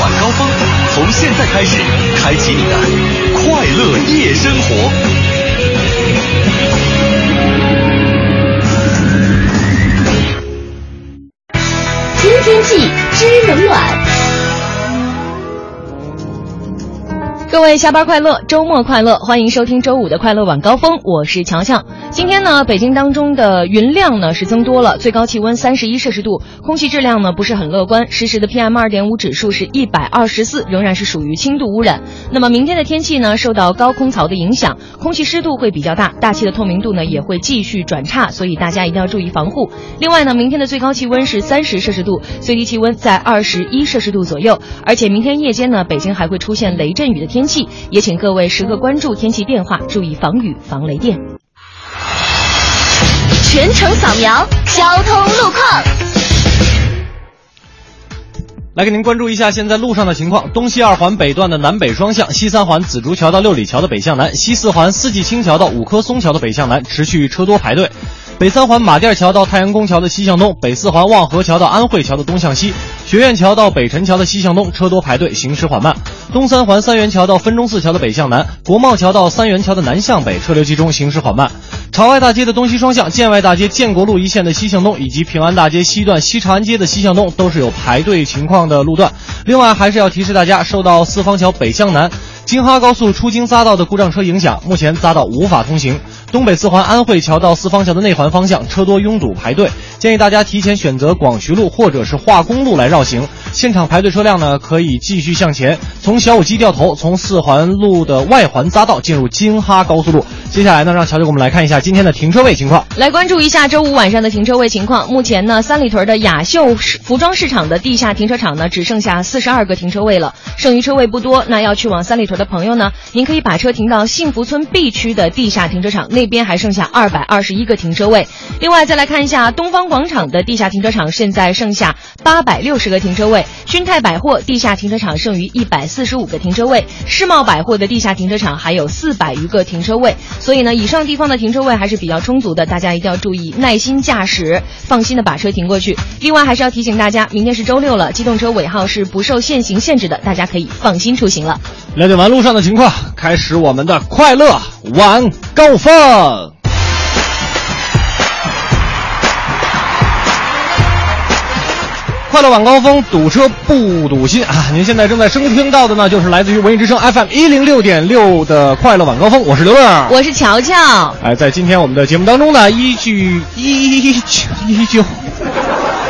晚高峰，从现在开始，开启你的快乐夜生活。知天气，知冷暖。各位下班快乐，周末快乐，欢迎收听周五的快乐晚高峰，我是乔乔。今天呢，北京当中的云量呢是增多了，最高气温三十一摄氏度，空气质量呢不是很乐观，实时的 PM 二点五指数是一百二十四，仍然是属于轻度污染。那么明天的天气呢，受到高空槽的影响，空气湿度会比较大，大气的透明度呢也会继续转差，所以大家一定要注意防护。另外呢，明天的最高气温是三十摄氏度，最低气温在二十一摄氏度左右，而且明天夜间呢，北京还会出现雷阵雨的天天气，也请各位时刻关注天气变化，注意防雨防雷电。全程扫描交通路况。来给您关注一下现在路上的情况：东西二环北段的南北双向，西三环紫竹桥到六里桥的北向南，西四环四季青桥到五棵松桥的北向南持续车多排队；北三环马甸桥到太阳宫桥的西向东，北四环望河桥到安慧桥的东向西，学院桥到北辰桥的西向东车多排队，行驶缓慢；东三环三元桥到分钟寺桥的北向南，国贸桥到三元桥的南向北车流集中，行驶缓慢。朝外大街的东西双向，建外大街建国路一线的西向东，以及平安大街西段西长安街的西向东，都是有排队情况的路段。另外，还是要提示大家，受到四方桥北向南京哈高速出京匝道的故障车影响，目前匝道无法通行。东北四环安慧桥到四方桥的内环方向车多拥堵排队，建议大家提前选择广渠路或者是化工路来绕行。现场排队车辆呢，可以继续向前，从小武基掉头，从四环路的外环匝道进入京哈高速路。接下来呢，让乔乔给我们来看一下今天的停车位情况。来关注一下周五晚上的停车位情况。目前呢，三里屯的雅秀服装市场的地下停车场呢，只剩下四十二个停车位了，剩余车位不多。那要去往三里屯的的朋友呢，您可以把车停到幸福村 B 区的地下停车场，那边还剩下二百二十一个停车位。另外，再来看一下东方广场的地下停车场，现在剩下八百六十个停车位。君泰百货地下停车场剩余一百四十五个停车位，世贸百货的地下停车场还有四百余个停车位。所以呢，以上地方的停车位还是比较充足的，大家一定要注意耐心驾驶，放心的把车停过去。另外，还是要提醒大家，明天是周六了，机动车尾号是不受限行限制的，大家可以放心出行了。了解完路上的情况，开始我们的快乐晚高峰。快乐晚高峰，堵车不堵心啊！您现在正在收听到的呢，就是来自于文艺之声 FM 一零六点六的快乐晚高峰，我是刘乐，我是乔乔。哎，在今天我们的节目当中呢，依据依据依旧。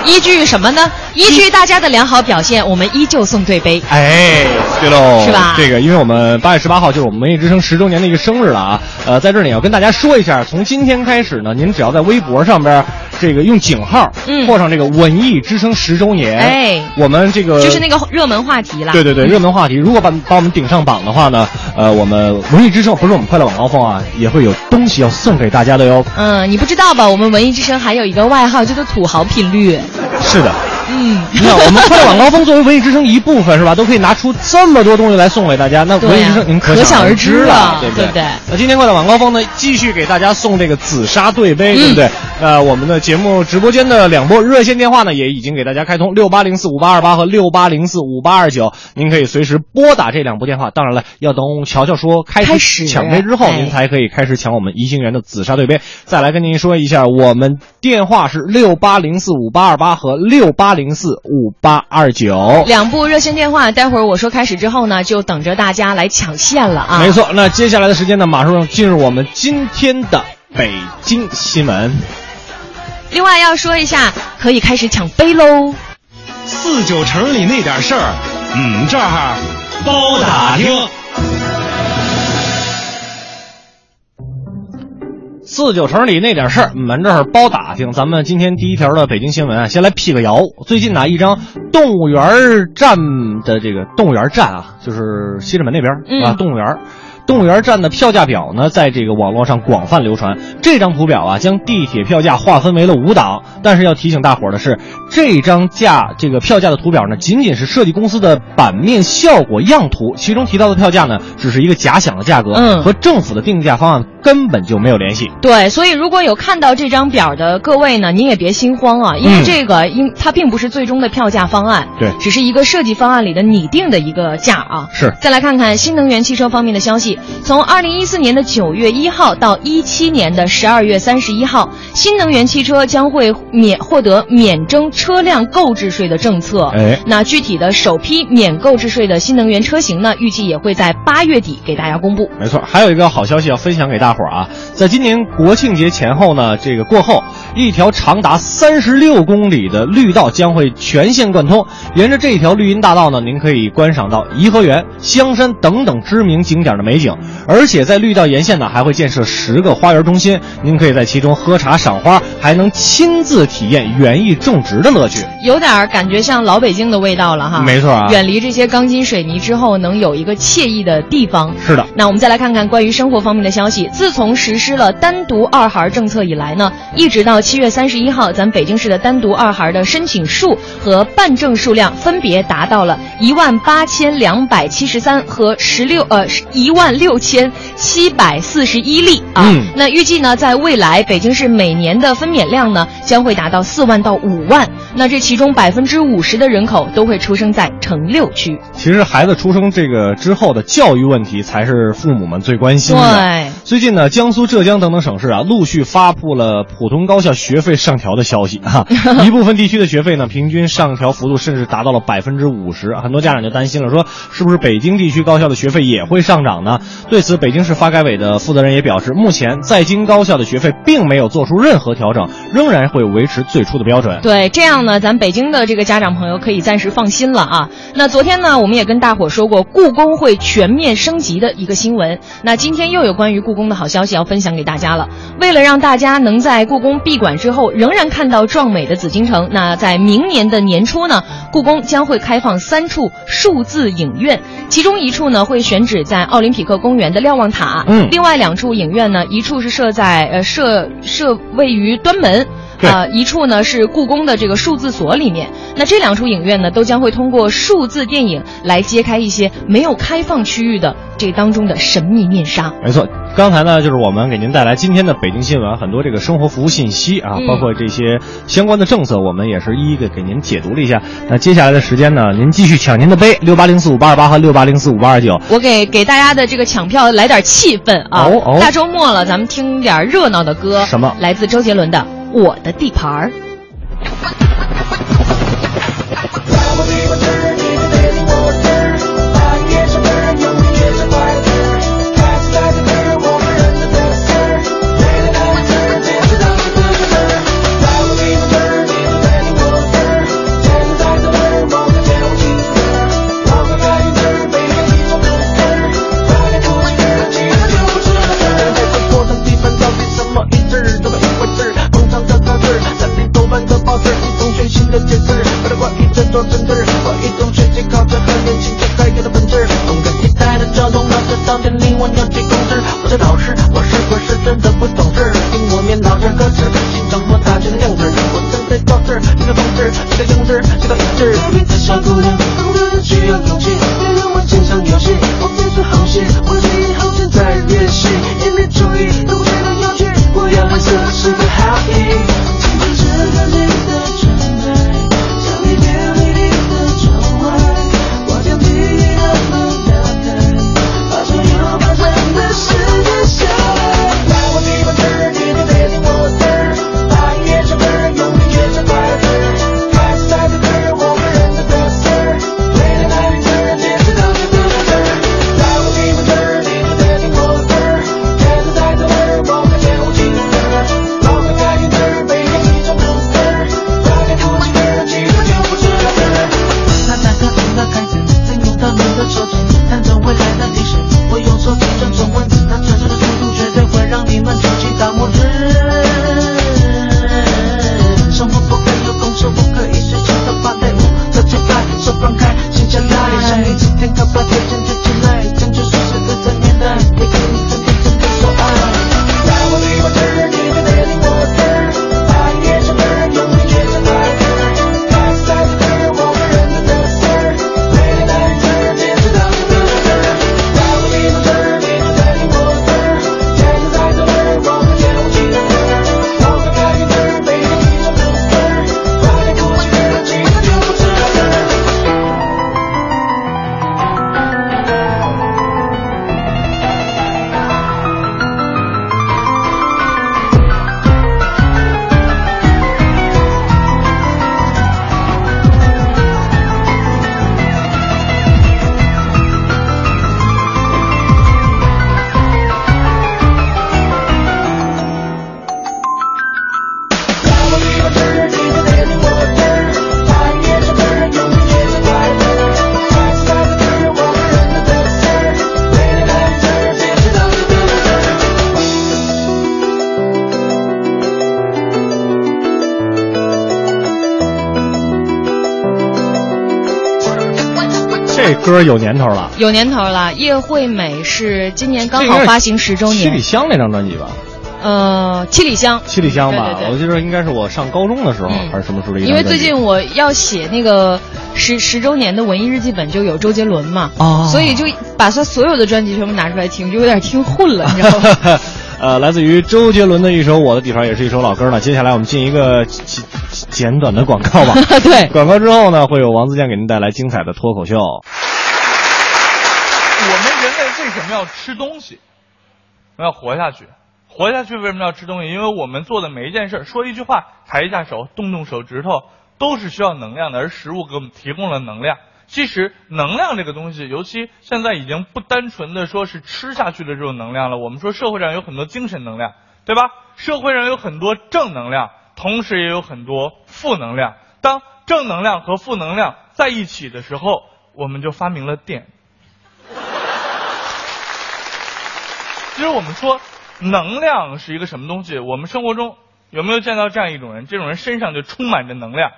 依据什么呢？依据大家的良好表现，我们依旧送对杯。哎，对喽，是吧？这个，因为我们八月十八号就是我们文艺之声十周年的一个生日了啊。呃，在这里要跟大家说一下，从今天开始呢，您只要在微博上边这个用井号，嗯，或上这个文艺之声十周年，哎，我们这个就是那个热门话题了。对对对，热门话题，如果把把我们顶上榜的话呢，呃，我们文艺之声不是我们快乐晚高峰啊，也会有东西要送给大家的哟。嗯，你不知道吧？我们文艺之声还有一个外号叫做土豪频率。是的。嗯，那我们 快乐晚高峰作为文艺之声一部分是吧，都可以拿出这么多东西来送给大家，那文艺之声您可想而知了，对不对？对那今天快乐晚高峰呢，继续给大家送这个紫砂对杯，对不对？呃，我们的节目直播间的两波热线电话呢，也已经给大家开通，六八零四五八二八和六八零四五八二九，您可以随时拨打这两部电话。当然了，要等乔乔说开始抢杯之后，您才可以开始抢我们宜兴园的紫砂对杯。再来跟您说一下，我们电话是六八零四五八二八和六八零四五八二九两部热线电话。待会儿我说开始之后呢，就等着大家来抢线了啊！没错，那接下来的时间呢，马上进入我们今天的北京新闻。另外要说一下，可以开始抢杯喽！四九城里那点事儿，嗯，这儿包打听。四九城里那点事儿，门这儿包打听。咱们今天第一条的北京新闻啊，先来辟个谣。最近呢，一张动物园站的这个动物园站啊，就是西直门那边、嗯、啊，动物园动物园站的票价表呢，在这个网络上广泛流传。这张图表啊，将地铁票价划分为了五档。但是要提醒大伙儿的是，这张价这个票价的图表呢，仅仅是设计公司的版面效果样图，其中提到的票价呢，只是一个假想的价格，嗯和政府的定价方案根本就没有联系。对，所以如果有看到这张表的各位呢，您也别心慌啊，因为嗯这个因它并不是最终的票价方案，对只是一个设计方案里的拟定的一个价啊。是再来看看新能源汽车方面的消息，从二零一四年的九月一号到一七年的十二月三十一号，新能源汽车将会免获得免征车辆购置税的政策。哎那具体的首批免购置税的新能源车型呢，预计也会在八月底给大家公布。没错，还有一个好消息要分享给大伙儿啊，在今年国庆节前后呢，这个过后，一条长达三十六公里的绿道将会全线贯通。沿着这条绿荫大道呢，您可以观赏到颐和园、香山等等知名景点的美景，而且在绿道沿线呢，还会建设十个花园中心，您可以在其中喝茶赏花，还能亲自体验园艺种植的乐趣。有点儿感觉像老北京的味道了哈。没错啊远离这些钢筋水泥之后，能有一个惬意的地方。是的，那我们再来看看关于生活方面的消息。自从实施了单独二孩政策以来呢，一直到七月三十一号，咱北京市的单独二孩的申请数和办证数量分别达到了一万八千两百七十三和十六呃一万六千七百四十一例啊。嗯那预计呢，在未来北京市每年的分娩量呢将会达到四万到五万。那这其中百分之五十的人口都会出生在城六区。其实孩子出生这个之后的教育问题才是父母们最关心的。对最近呢，江苏、浙江等等省市啊，陆续发布了普通高校学费上调的消息啊。一部分地区的学费呢，平均上调幅度甚至达到了百分之五十。很多家长就担心了，说是不是北京地区高校的学费也会上涨呢？对此，北京市发改委的负责人也表示，目前在京高校的学费并没有做出任何调整，仍然会维持最初的标准。对，这样呢，咱北京的这个家长朋友可以暂时放心了啊。那昨天呢，我们也跟大伙说过，故宫会全面升级的一个新闻。那今天又有关于故宫的好消息要分享给大家了。为了让大家能在故宫闭馆之后仍然看到壮美的紫禁城，那在明年的年初呢，故宫将会开放三处数字影院，其中一处呢会选址在奥林匹克公园的瞭望塔，嗯另外两处影院呢，一处是设在呃设设位于端门。对呃，一处呢是故宫的这个数字所里面，那这两处影院呢，都将会通过数字电影来揭开一些没有开放区域的这当中的神秘面纱。没错，刚才呢就是我们给您带来今天的北京新闻，很多这个生活服务信息啊，嗯包括这些相关的政策，我们也是一一的给您解读了一下。那接下来的时间呢，您继续抢您的杯，六八零四五八二八和六八零四五八二九。我给给大家的这个抢票来点气氛啊！哦哦大周末了，咱们听点热闹的歌。什么来自周杰伦的《我的地盘儿》。的解释。为了关于这座城市，我一种学习靠着和年轻这该有的本质。动感地带的交通，让这当天灵魂要去控制。我的老师，我是不是真的不懂事？听我念叨着歌词，欣赏我打拳的样子。我正在造字，这个方式，这个样子，这个意志。每个小姑娘歌有年头了，有年头了。叶惠美是今年刚好发行十周年七里，香那张专辑吧？呃，七里香。七里香吧，对对对我记得应该是我上高中的时候、嗯还是什么时候因为最近我要写那个十十周年的文艺日记本，就有周杰伦嘛，哦所以就把他所有的专辑全部拿出来听，就有点听混了，你知道吗？呃，来自于周杰伦的一首《我的地盘》，也是一首老歌呢。接下来我们进一个简简短的广告吧。对广告之后呢，会有王自健给您带来精彩的脱口秀。为什么要吃东西？我们要活下去。活下去为什么要吃东西？因为我们做的每一件事儿，说一句话，抬一下手，动动手指头，都是需要能量的，而食物给我们提供了能量。其实能量这个东西，尤其现在已经不单纯的说是吃下去的这种能量了。我们说社会上有很多精神能量，对吧？社会上有很多正能量，同时也有很多负能量。当正能量和负能量在一起的时候，我们就发明了电。其实我们说能量是一个什么东西？我们生活中有没有见到这样一种人？这种人身上就充满着能量，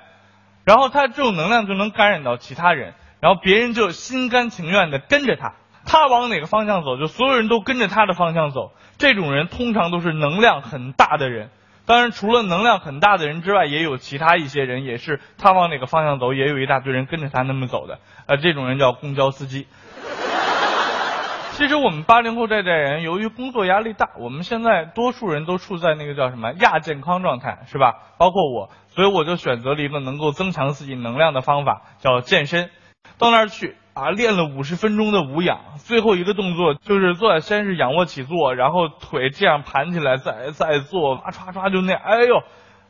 然后他这种能量就能感染到其他人，然后别人就心甘情愿的跟着他。他往哪个方向走，就所有人都跟着他的方向走。这种人通常都是能量很大的人。当然，除了能量很大的人之外，也有其他一些人，也是他往哪个方向走，也有一大堆人跟着他那么走的。呃，这种人叫公交司机。其实我们八零后这代人，由于工作压力大，我们现在多数人都处在那个叫什么亚健康状态，是吧？包括我，所以我就选择了一个能够增强自己能量的方法，叫健身。到那儿去啊，练了五十分钟的无氧，最后一个动作就是做，先是仰卧起坐，然后腿这样盘起来，再再做，唰唰唰就那样，哎呦，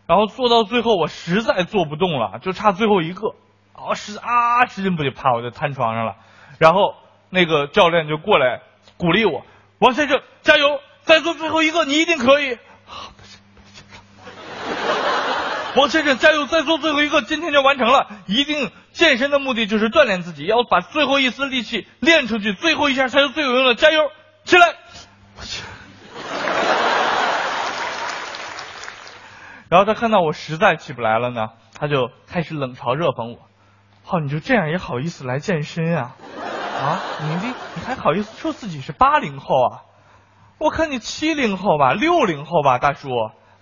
然后做到最后我实在做不动了，就差最后一个，啊使啊使劲不就啪我就瘫床上了，然后那个教练就过来鼓励我，王先生加油，再做最后一个，你一定可以。王先生加油，再做最后一个，今天就完成了。一定健身的目的就是锻炼自己，要把最后一丝力气练出去，最后一下才是最有用的。加油，起来！我 去然后他看到我实在起不来了呢，他就开始冷嘲热讽我：“好、你就这样也好意思来健身啊？啊，你你你还好意思说自己是八零后啊？我看你七零后吧，六零后吧，大叔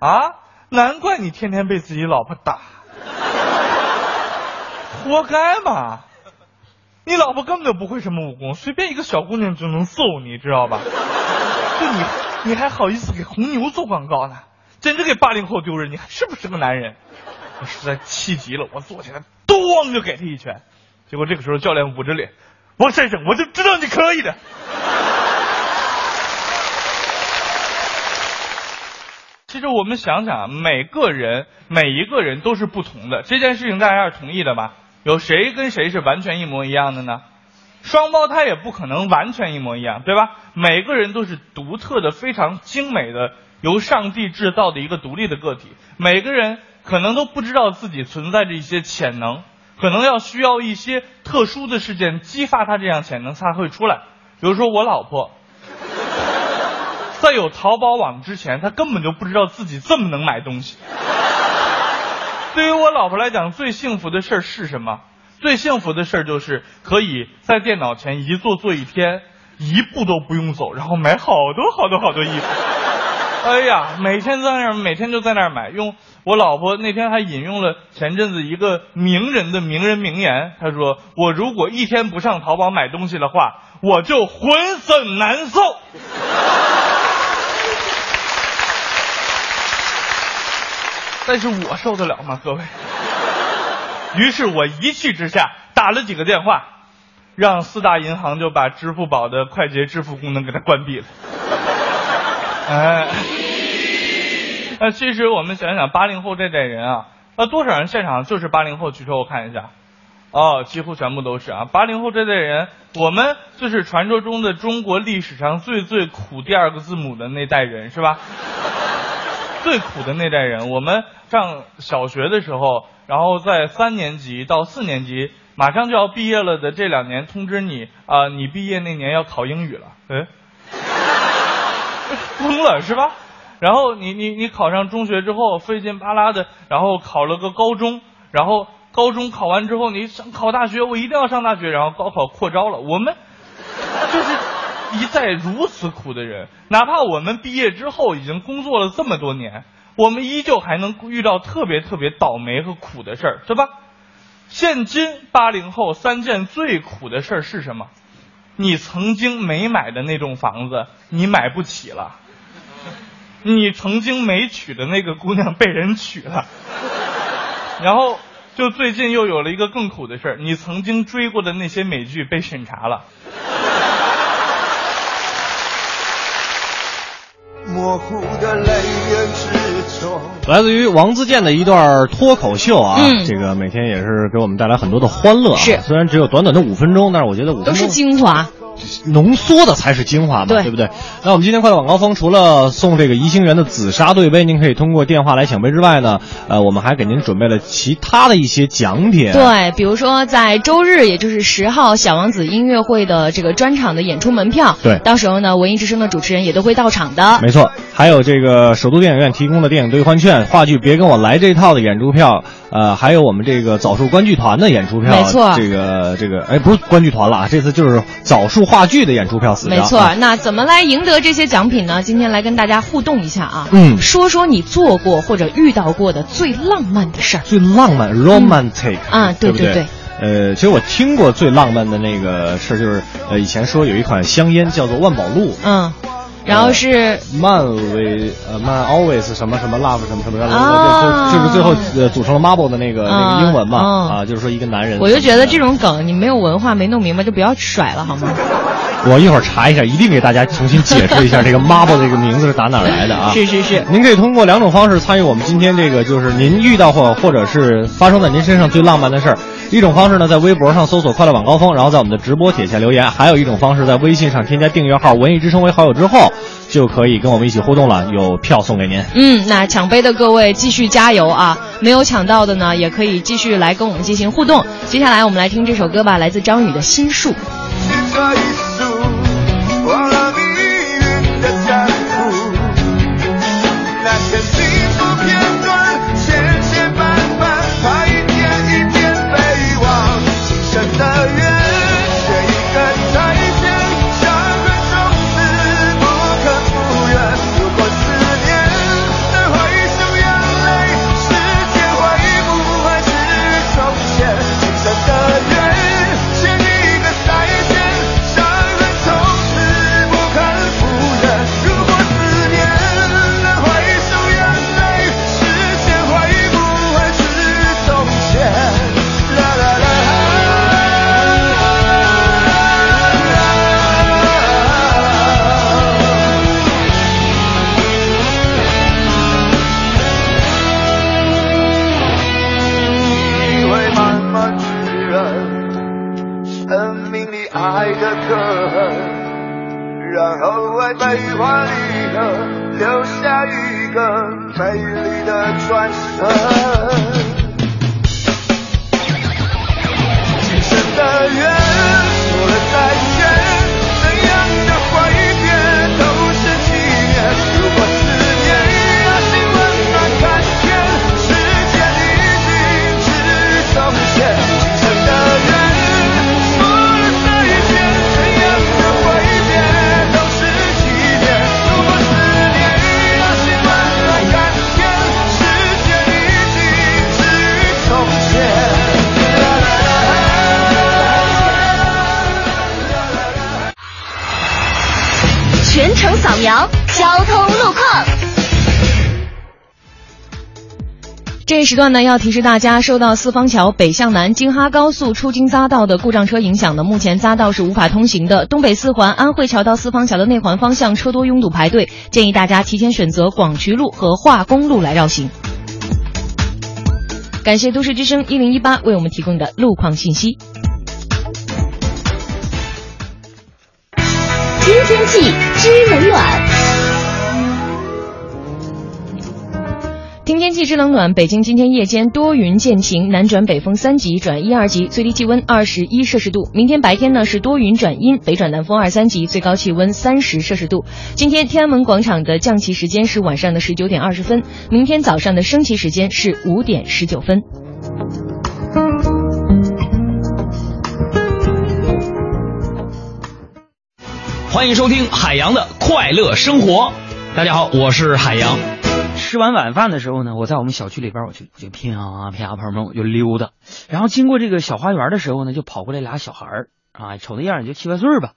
啊，难怪你天天被自己老婆打，活该嘛！你老婆根本就不会什么武功，随便一个小姑娘就能揍你，知道吧？就你，你还好意思给红牛做广告呢？简直给八零后丢人！你还是不是个男人？我实在气急了，我坐起来，咚就给他一拳。结果这个时候教练捂着脸，王先生，我就知道你可以的。其实我们想想啊，每个人每一个人都是不同的，这件事情大家是同意的吧？有谁跟谁是完全一模一样的呢？双胞胎也不可能完全一模一样，对吧？每个人都是独特的、非常精美的，由上帝制造的一个独立的个体。每个人可能都不知道自己存在着一些潜能，可能要需要一些特殊的事件激发他这样潜能才会出来。比如说我老婆，在有淘宝网之前，她根本就不知道自己这么能买东西。对于我老婆来讲，最幸福的事儿是什么？最幸福的事儿就是可以在电脑前一坐坐一天，一步都不用走，然后买好多好多好多衣服。哎呀，每天在那儿，每天就在那儿买。用我老婆那天还引用了前阵子一个名人的名人名言，她说：“我如果一天不上淘宝买东西的话，我就浑身难受。”但是我受得了吗，各位？于是我一气之下打了几个电话，让四大银行就把支付宝的快捷支付功能给它关闭了。哎，那其实我们想想，八零后这代人啊，那多少人现场就是八零后？举手我看一下。哦，几乎全部都是啊！八零后这代人，我们就是传说中的中国历史上最最苦第二个字母的那代人，是吧？最苦的那代人，我们上小学的时候，然后在三年级到四年级，马上就要毕业了的这两年，通知你啊、你毕业那年要考英语了，哎，疯了是吧？然后你你你考上中学之后，费劲巴拉的，然后考了个高中，然后高中考完之后，你想考大学，我一定要上大学，然后高考扩招了，我们就是一再如此苦的人。哪怕我们毕业之后已经工作了这么多年，我们依旧还能遇到特别特别倒霉和苦的事儿，对吧？现今八零后三件最苦的事儿是什么？你曾经没买的那栋房子，你买不起了；你曾经没娶的那个姑娘被人娶了，然后就最近又有了一个更苦的事儿，你曾经追过的那些美剧被审查了。模糊的泪眼。来自于王自健的一段脱口秀啊，嗯这个每天也是给我们带来很多的欢乐、啊。是虽然只有短短的五分钟，但是我觉得五分钟都是精华。浓缩的才是精华嘛，对不对？那我们今天快乐晚高峰除了送这个怡兴园的紫砂对杯，您可以通过电话来抢杯之外呢，呃，我们还给您准备了其他的一些奖品。对，比如说在周日，也就是十号，小王子音乐会的这个专场的演出门票，对到时候呢，文艺之声的主持人也都会到场的。没错，还有这个首都电影院提供的电影兑换券、话剧《别跟我来这套》的演出票，呃，还有我们这个枣树观剧团的演出票，没错这个这个，哎，不是观剧团了啊，这次就是枣树话剧的演出票四张。没错啊，那怎么来赢得这些奖品呢？今天来跟大家互动一下啊，嗯。说说你做过或者遇到过的最浪漫的事儿。最浪漫 romantic、啊对？对对。呃，其实我听过最浪漫的那个事儿，就是呃，以前说有一款香烟叫做万宝路，嗯，然后是漫威呃漫 always 什么什么 love 什么什么，啊就就就是最后呃组成了 marble 的那个、那啊个英文嘛嗯啊，就是说一个男人。我就觉得这种梗你没有文化没弄明白就不要甩了好吗？我一会儿查一下，一定给大家重新解释一下这个 marble 这个名字是打哪儿来的啊？是是是，您可以通过两种方式参与我们今天这个，就是您遇到或或者是发生在您身上最浪漫的事儿。一种方式呢，在微博上搜索“快乐晚高峰”，然后在我们的直播帖下留言；还有一种方式，在微信上添加订阅号“文艺之声”为好友之后，就可以跟我们一起互动了，有票送给您。嗯，那抢杯的各位继续加油啊！没有抢到的呢，也可以继续来跟我们进行互动。接下来我们来听这首歌吧，来自张宇的《心术》。时段呢，要提示大家，受到四方桥北向南京哈高速出京匝道的故障车影响呢，目前匝道是无法通行的。东北四环安慧桥到四方桥的内环方向车多拥堵排队，建议大家提前选择广渠路和化工路来绕行。感谢都市之声一零一八为我们提供的路况信息。知天气，知冷暖。天气之冷暖北京今天夜间多云渐晴南转北风三级转一二级最低气温二十一摄氏度。明天白天呢是多云转阴北转南风二三级最高气温三十摄氏度。今天天安门广场的降旗时间是晚上的十九点二十分明天早上的升旗时间是五点十九分。欢迎收听海洋的快乐生活。大家好我是海洋。吃完晚饭的时候呢，我在我们小区里边，我就我就啪啪朋友们我就溜达，然后经过这个小花园的时候呢，就跑过来俩小孩儿啊，瞅那样也就七八岁吧，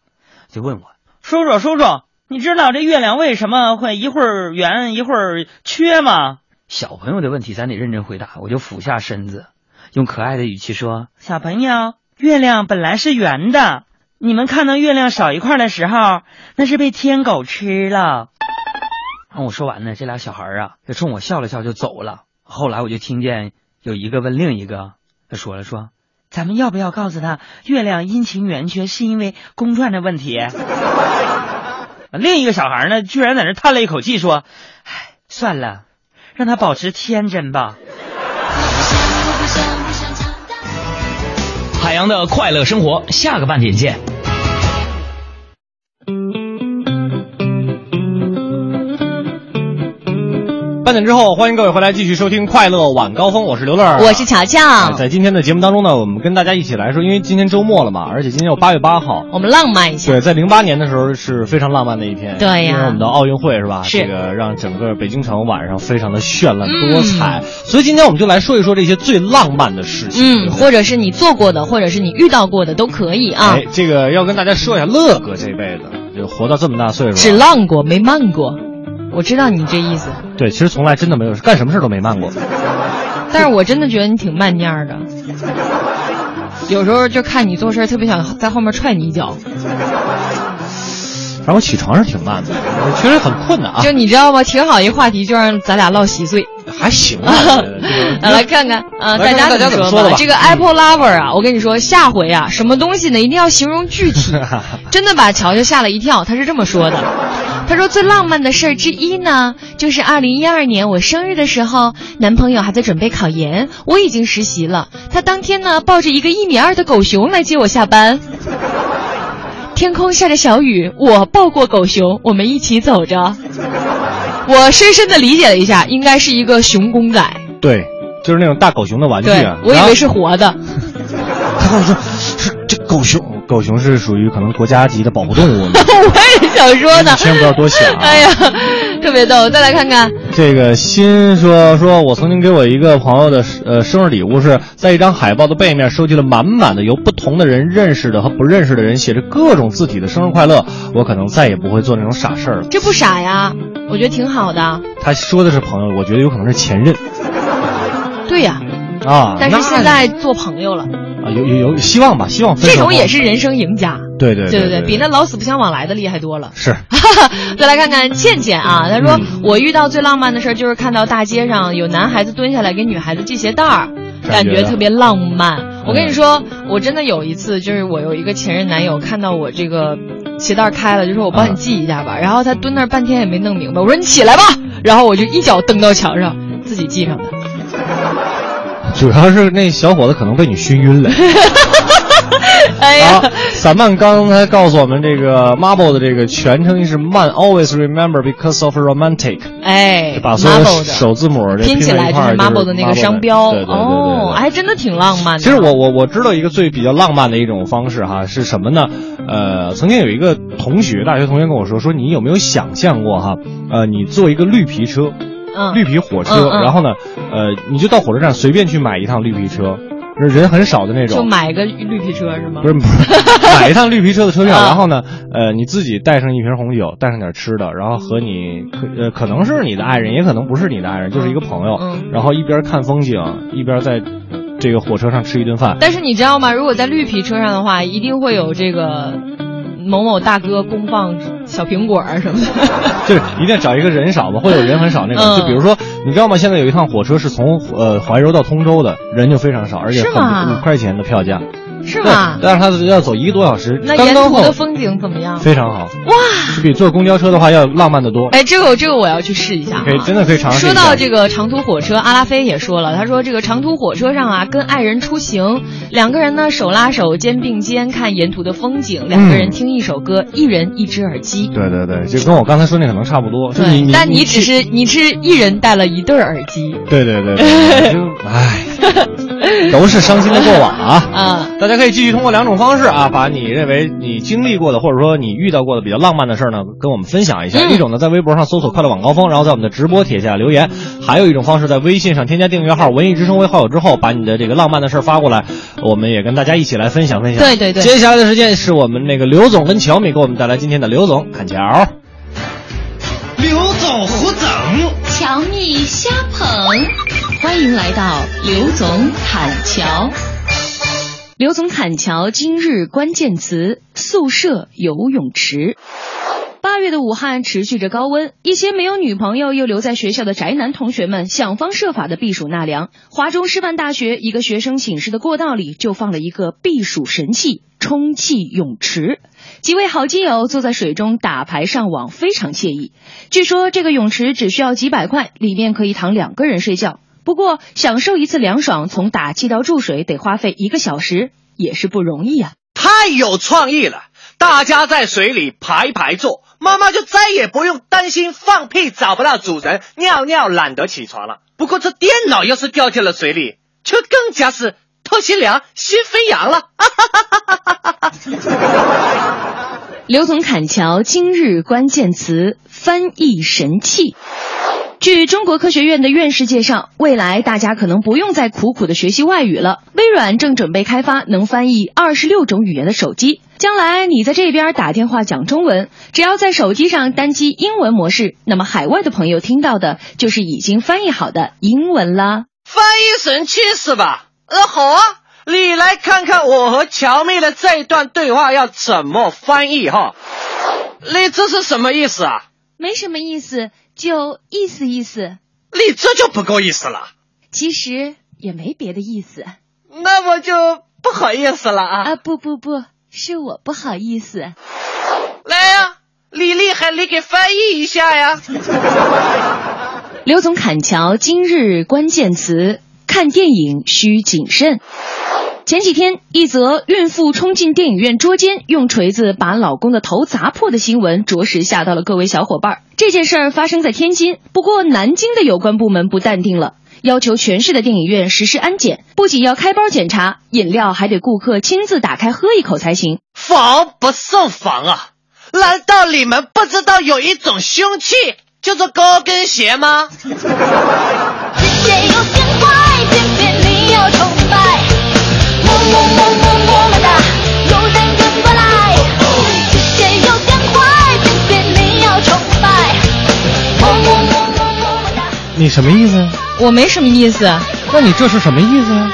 就问我叔叔叔叔，你知道这月亮为什么会一会儿圆一会儿缺吗？小朋友的问题咱得认真回答，我就俯下身子，用可爱的语气说：“小朋友，月亮本来是圆的，你们看到月亮少一块的时候，那是被天狗吃了。”然后我说完呢，这俩小孩啊就冲我笑了笑就走了。后来我就听见有一个问另一个，他说了说：“咱们要不要告诉他，月亮阴晴圆缺是因为公转的问题？” 另一个小孩呢，居然在那叹了一口气说：“唉，算了，让他保持天真吧。”海洋的快乐生活，下个半点见。半点之后，欢迎各位回来继续收听《快乐晚高峰》，我是刘乐，我是乔乔。在今天的节目当中呢，我们跟大家一起来说，因为今天周末了嘛，而且今天有八月八号，我们浪漫一下。对，在零八年的时候是非常浪漫的一天，对呀，因为我们的奥运会是吧？是这个让整个北京城晚上非常的绚烂多彩，所以今天我们就来说一说这些最浪漫的事情，嗯，或者是你做过的，或者是你遇到过的都可以啊。哎，这个要跟大家说一下，乐哥这辈子就活到这么大岁数，只浪过没慢过。我知道你这意思，对，其实从来真的没有干什么事都没慢过，但是我真的觉得你挺慢蔫的，有时候就看你做事特别想在后面踹你一脚。反正我起床是挺慢的，我确实很困难啊。就你知道吗？挺好一话题，就让咱俩唠稀碎，还行啊。来看看啊，大家大家怎么说的吧？这个 Apple Lover 啊，我跟你说，下回啊，什么东西呢，一定要形容具体，真的把乔乔吓了一跳。他是这么说的。他说最浪漫的事儿之一呢，就是二零一二年我生日的时候，男朋友还在准备考研，我已经实习了。他当天呢，抱着一个一米二的狗熊来接我下班。天空下着小雨，我抱过狗熊，我们一起走着。我深深的理解了一下，应该是一个熊公仔。对，就是那种大狗熊的玩具啊。我以为是活的。他跟我说是这狗熊，狗熊是属于可能国家级的保护动物。我也想说呢，千万不要多想。哎呀，特别逗！再来看看这个新说，说我曾经给我一个朋友的呃生日礼物是在一张海报的背面收集了满满的由不同的人认识的和不认识的人写着各种字体的生日快乐。我可能再也不会做那种傻事儿了。这不傻呀，我觉得挺好的。他说的是朋友，我觉得有可能是前任。对呀。啊！但是现在做朋友了啊，有有有希望吧？希望这种也是人生赢家。对对对对对，比那老死不相往来的厉害多了。是。再来看看倩倩啊，她说我遇到最浪漫的事就是看到大街上有男孩子蹲下来给女孩子系鞋带儿，感觉特别浪漫。我跟你说，我真的有一次，就是我有一个前任男友看到我这个鞋带开了，就说我帮你系一下吧。然后他蹲那儿半天也没弄明白，我说你起来吧，然后我就一脚蹬到墙上，自己系上的。主要是那小伙子可能被你熏晕了。哎呀，散漫刚才告诉我们，这个 Marble 的这个全称是 Man Always Remember Because of Romantic。哎，把所有的首字母拼起来就是 Marble 的那个商标。哦，还真的挺浪漫的。其实我我我知道一个最比较浪漫的一种方式哈是什么呢？呃，曾经有一个同学，大学同学跟我说，说你有没有想象过哈？呃，你坐一个绿皮车。绿皮火车，然后呢，呃，你就到火车站随便去买一趟绿皮车，人很少的那种。就买个绿皮车是吗？不是，买一趟绿皮车的车票，然后呢，呃，你自己带上一瓶红酒，带上点吃的，然后和你可呃可能是你的爱人，也可能不是你的爱人，就是一个朋友，然后一边看风景，一边在这个火车上吃一顿饭。但是你知道吗？如果在绿皮车上的话，一定会有这个。某某大哥公放小苹果什么的，就是一定要找一个人少嘛，或者人很少那种。就比如说，你知道吗？现在有一趟火车是从呃怀柔到通州的，人就非常少，而且很五块钱的票价。是吗？但是他要走一个多小时。那沿途的风景怎么样？非常好。哇！比坐公交车的话要浪漫的多。哎，这个这个我要去试一下。可以，真的可以尝试。说到这个长途火车，阿拉菲也说了，他说这个长途火车上啊，跟爱人出行，两个人呢手拉手肩并肩看沿途的风景，两个人听一首歌，一人一只耳机。对对对，就跟我刚才说那可能差不多。对，但你只是你是一人戴了一对耳机。对对对，就 唉。都是伤心的过往啊。啊，大家可以继续通过两种方式啊，把你认为你经历过的，或者说你遇到过的比较浪漫的事儿呢，跟我们分享一下。嗯一种呢，在微博上搜索“快乐晚高峰”，然后在我们的直播帖下留言；还有一种方式，在微信上添加订阅号“文艺之声”为好友之后，把你的这个浪漫的事儿发过来，我们也跟大家一起来分享分享。对对对接下来的时间是我们那个刘总跟乔米给我们带来今天的刘总看桥。刘总胡整，乔蜜瞎捧，欢迎来到刘总侃桥。刘总侃桥今日关键词：宿舍游泳池。八月的武汉持续着高温，一些没有女朋友又留在学校的宅男同学们想方设法的避暑纳凉。华中师范大学一个学生寝室的过道里就放了一个避暑神器——充气泳池。几位好基友坐在水中打牌上网，非常惬意。据说这个泳池只需要几百块，里面可以躺两个人睡觉。不过享受一次凉爽，从打气到注水得花费一个小时，也是不容易啊。太有创意了！大家在水里排排坐，妈妈就再也不用担心放屁找不到主人，尿尿懒得起床了。不过这电脑要是掉进了水里，就更加是透心凉、心飞扬了。刘总砍桥今日关键词：翻译神器。据中国科学院的院士介绍，未来大家可能不用再苦苦的学习外语了。微软正准备开发能翻译二十六种语言的手机。将来你在这边打电话讲中文，只要在手机上单击英文模式，那么海外的朋友听到的就是已经翻译好的英文啦。翻译神器是吧？呃，好啊，你来看看我和乔妹的这一段对话要怎么翻译哈。你这是什么意思啊？没什么意思，就意思意思。你这就不够意思了。其实也没别的意思。那我就不好意思了啊！啊，不不不，是我不好意思。来呀、李厉害，你给翻译一下呀！刘总砍桥今日关键词：看电影需谨慎。前几天，一则孕妇冲进电影院捉奸，用锤子把老公的头砸破的新闻，着实吓到了各位小伙伴。这件事儿发生在天津，不过南京的有关部门不淡定了，要求全市的电影院实施安检，不仅要开包检查，饮料还得顾客亲自打开喝一口才行。防不胜防啊！难道你们不知道有一种凶器叫做高跟鞋吗？世界有点坏，你要崇拜，么么么么么么哒。你什么意思？我没什么意思，那你这是什么意思呀？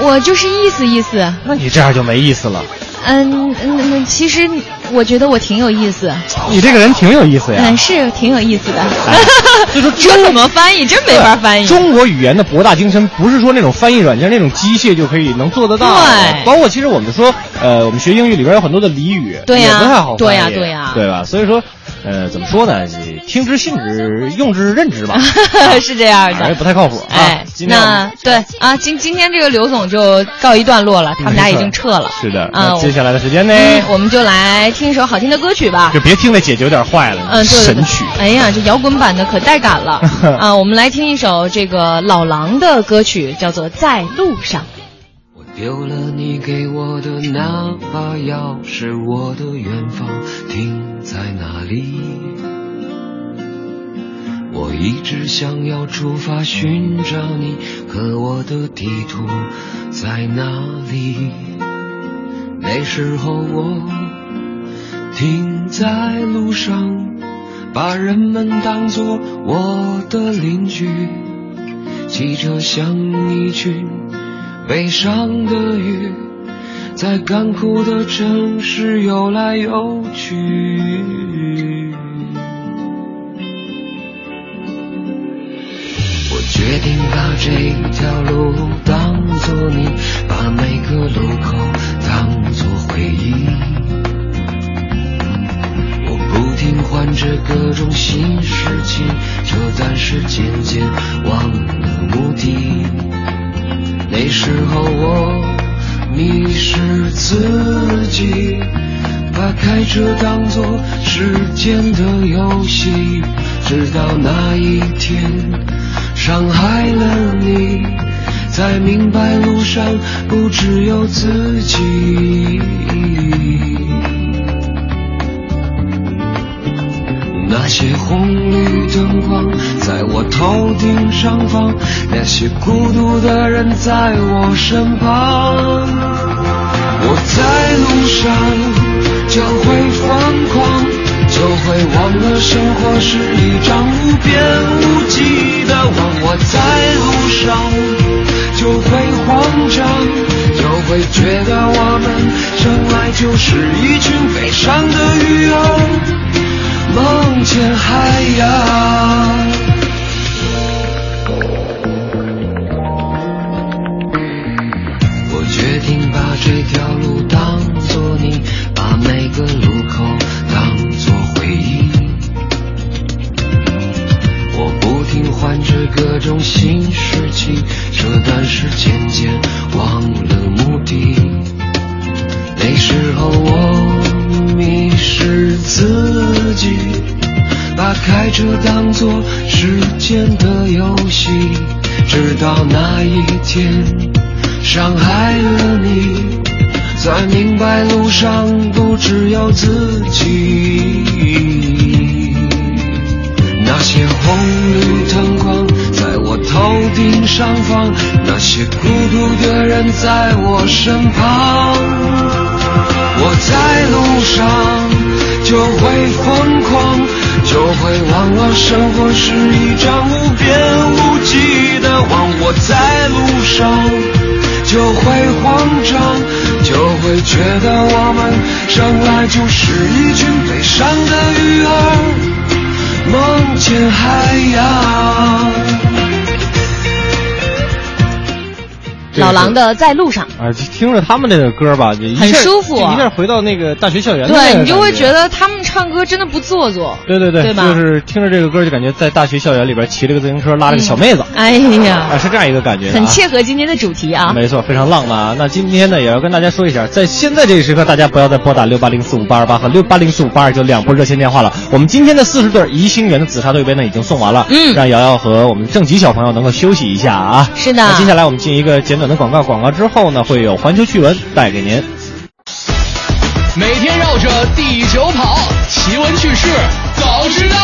我就是意思意思。那你这样就没意思了。嗯嗯，那其实我觉得我挺有意思，你这个人挺有意思呀。嗯，是挺有意思的。就是这怎么翻译？真没法翻译。中国语言的博大精深，不是说那种翻译软件那种机械就可以能做得到的。对包括其实我们说，呃，我们学英语里边有很多的俚语，对呀也不太好翻译对呀对呀对吧？所以说，呃，怎么说呢？听之信之，用之任之吧。是这样的反正也。不太靠谱啊。那对啊，今今天这个刘总就告一段落了，他们俩已经撤了。是的，啊那接下来的时间呢，嗯，我们就来听一首好听的歌曲吧就。别听那姐姐有点坏了，嗯，神曲。哎呀，这摇滚版的可带感了 啊！我们来听一首这个老狼的歌曲，叫做《在路上》。我丢了你给我的那把钥匙，我的远方停在哪里？我一直想要出发寻找你，可我的地图在哪里？那时候我停在路上，把人们当作我的邻居，汽车像一群悲伤的鱼，在干枯的城市游来游去。我决定把这条路当作你，把每个路口当作回忆。我不停换着各种新事情，车暂时渐渐忘了目的。时候我迷失自己，把开车当作时间的游戏，直到那一天伤害了你，才明白路上不只有自己。那些红绿灯光在我头顶上方，那些孤独的人在我身旁。我在路上就会疯狂，就会忘了生活是一张无边无际的网。我在路上就会慌张，就会觉得我们生来就是一群悲伤的鱼儿。梦见海洋。我决定把这条路当作你，把每个路口当作回忆。我不停换着各种新事情，这段时间渐忘了目的。那时是自己，把开车当作时间的游戏，直到那一天伤害了你，才明白路上不只有自己。那些红绿灯光在我头顶上方，那些孤独的人在我身旁。我在路上就会疯狂，就会忘了生活是一张无边无际的网。我在路上就会慌张，就会觉得我们生来就是一群悲伤的鱼儿，梦见海洋。老狼的在路上。啊，听着他们那个歌吧，就一很舒服一下回到那个大学校园对你就会觉得他们唱歌真的不做作。对对对，对吧就是听着这个歌，就感觉在大学校园里边骑了个自行车，拉着个小妹子，哎呀，啊，是这样一个感觉、啊，很切合今天的主题啊。没错，非常浪漫啊！那今天呢，也要跟大家说一下，在现在这个时刻，大家不要再拨打六八零四五八二八和六八零四五八二九两拨热线电话了。我们今天的四十对宜兴园的紫砂对杯呢，已经送完了，嗯让瑶瑶和我们正极小朋友能够休息一下啊。是的那接下来我们进一个简短的广告，广告之后呢，会有环球趣闻带给您。每天绕着地球跑，事早知道。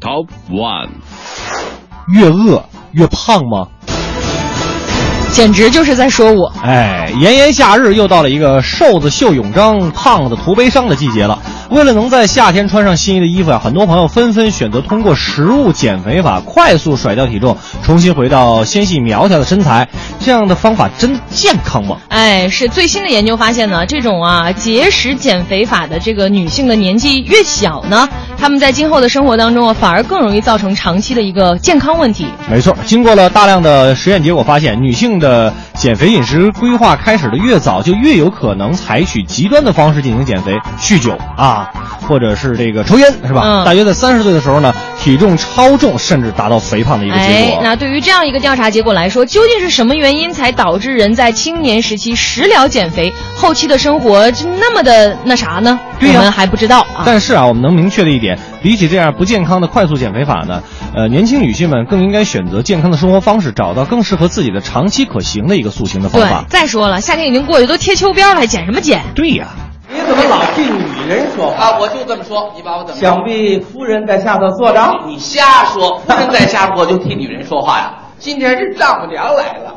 Top One，越饿越胖吗？简直就是在说我。哎，炎炎夏日又到了一个瘦子秀泳装、胖子徒悲伤的季节了。为了能在夏天穿上心仪的衣服呀、很多朋友纷纷选择通过食物减肥法快速甩掉体重，重新回到纤细苗条的身材。这样的方法真的健康吗？哎，是最新的研究发现呢，这种啊节食减肥法的这个女性的年纪越小呢，她们在今后的生活当中啊，反而更容易造成长期的一个健康问题。没错，经过了大量的实验结果发现，女性的减肥饮食规划开始的越早，就越有可能采取极端的方式进行减肥，酗酒啊，或者是这个抽烟，是吧？嗯大约在三十岁的时候呢，体重超重，甚至达到肥胖的一个结果。，哎那对于这样一个调查结果来说，究竟是什么原因才导致人在青年时期食疗减肥，后期的生活就那么的那啥呢？我们还不知道啊。但是啊，我们能明确的一点，比起这样不健康的快速减肥法呢，呃，年轻女性们更应该选择健康的生活方式，找到更适合自己的长期可行的一个塑形的方对法。，再说了，夏天已经过去，都贴秋膘了，还减什么减？对呀、你怎么老替女人说话？啊，我就这么说，你把我怎么？想必夫人在下头坐着。你瞎说，夫人在下，我就替女人说话呀。今天是丈母娘来了，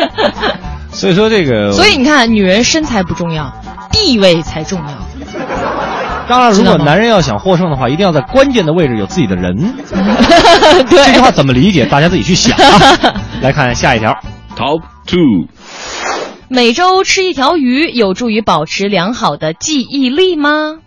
所以说这个，所以你看，女人身材不重要，地位才重要。当然，如果男人要想获胜的话，一定要在关键的位置有自己的人。对这句话怎么理解？大家自己去想啊。来看下一条。Top Two，每周吃一条鱼有助于保持良好的记忆力吗？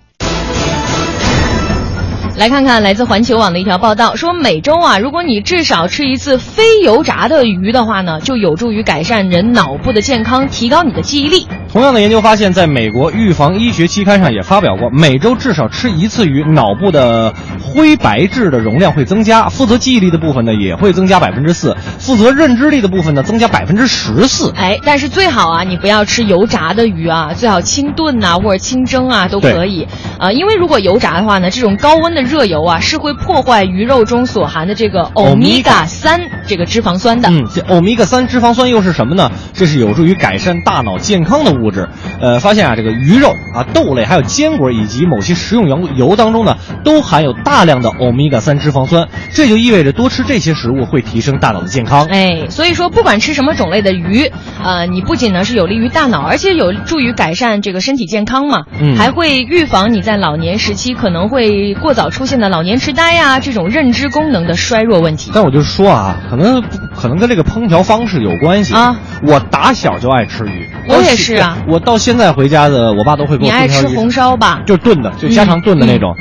来看看来自环球网的一条报道，说每周啊，如果你至少吃一次非油炸的鱼的话呢，就有助于改善人脑部的健康，提高你的记忆力。同样的研究发现，在美国预防医学期刊上也发表过，每周至少吃一次鱼，脑部的灰白质的容量会增加，负责记忆力的部分呢也会增加百分之四，负责认知力的部分呢增加百分之十四。哎，但是最好啊，你不要吃油炸的鱼啊，最好清炖呐、或者清蒸啊都可以。啊、因为如果油炸的话呢，这种高温的热油啊是会破坏鱼肉中所含的这个欧米伽三这个脂肪酸的。嗯，这欧米伽三脂肪酸又是什么呢？这是有助于改善大脑健康的物质。呃，发现啊，这个鱼肉啊、豆类、还有坚果以及某些食用油油当中呢，都含有大量的欧米伽三脂肪酸。这就意味着多吃这些食物会提升大脑的健康。哎，所以说不管吃什么种类的鱼，呃，你不仅呢是有利于大脑，而且有助于改善这个身体健康嘛，嗯还会预防你在老年时期可能会过早出现的老年痴呆呀、这种认知功能的衰弱问题。但我就说啊，可能可能跟这个烹调方式有关系啊。我打小就爱吃鱼，我也是啊我到现在回家的，我爸都会给我炖条鱼爱吃红烧吧？就炖的，就家常炖的那种。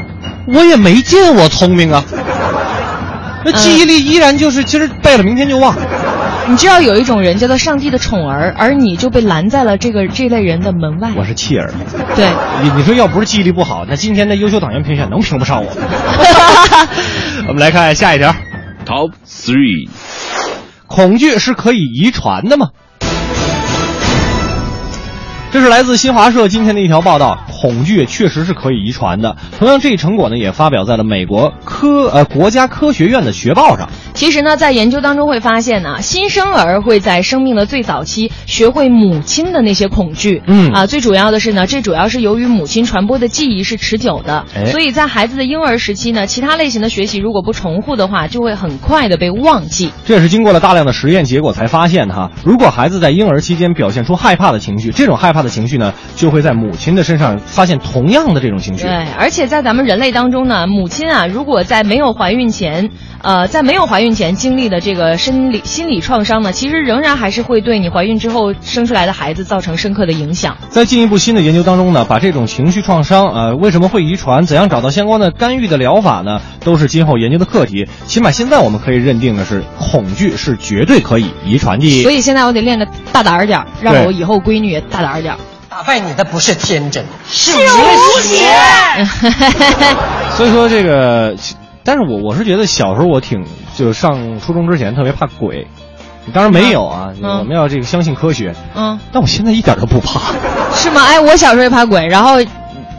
我也没见我聪明啊，那记忆力依然就是今儿背了，明天就忘。你知道有一种人叫做上帝的宠儿，而你就被拦在了这个这类人的门外。我是弃儿。对，你你说要不是记忆力不好，那今天的优秀党员评选能评不上我？我们来看下一条。Top three，恐惧是可以遗传的吗？这是来自新华社今天的一条报道，恐惧确实是可以遗传的。同样，这一成果呢也发表在了美国科呃国家科学院的学报上。其实呢，在研究当中会发现呢，新生儿会在生命的最早期学会母亲的那些恐惧。嗯啊，最主要的是呢，这主要是由于母亲传播的记忆是持久的，哎所以在孩子的婴儿时期呢，其他类型的学习如果不重复的话，就会很快的被忘记。这也是经过了大量的实验结果才发现的哈。如果孩子在婴儿期间表现出害怕的情绪，这种害怕的情绪呢，就会在母亲的身上发现同样的这种情绪。对，而且在咱们人类当中呢，母亲啊，如果在没有怀孕前，呃，在没有怀孕前经历的这个生理心理创伤呢，其实仍然还是会对你怀孕之后生出来的孩子造成深刻的影响。在进一步新的研究当中呢，把这种情绪创伤，呃，为什么会遗传，怎样找到相关的干预的疗法呢，都是今后研究的课题。起码现在我们可以认定的是，恐惧是绝对可以遗传的。所以现在我得练个大胆儿点儿，让我以后闺女也大胆儿点儿。打败你的不是天真，是无邪。所以说这个，但是我我是觉得小时候我挺就是上初中之前特别怕鬼，当然没有啊，嗯我们要这个相信科学。嗯，但我现在一点都不怕。是吗？哎，我小时候也怕鬼，然后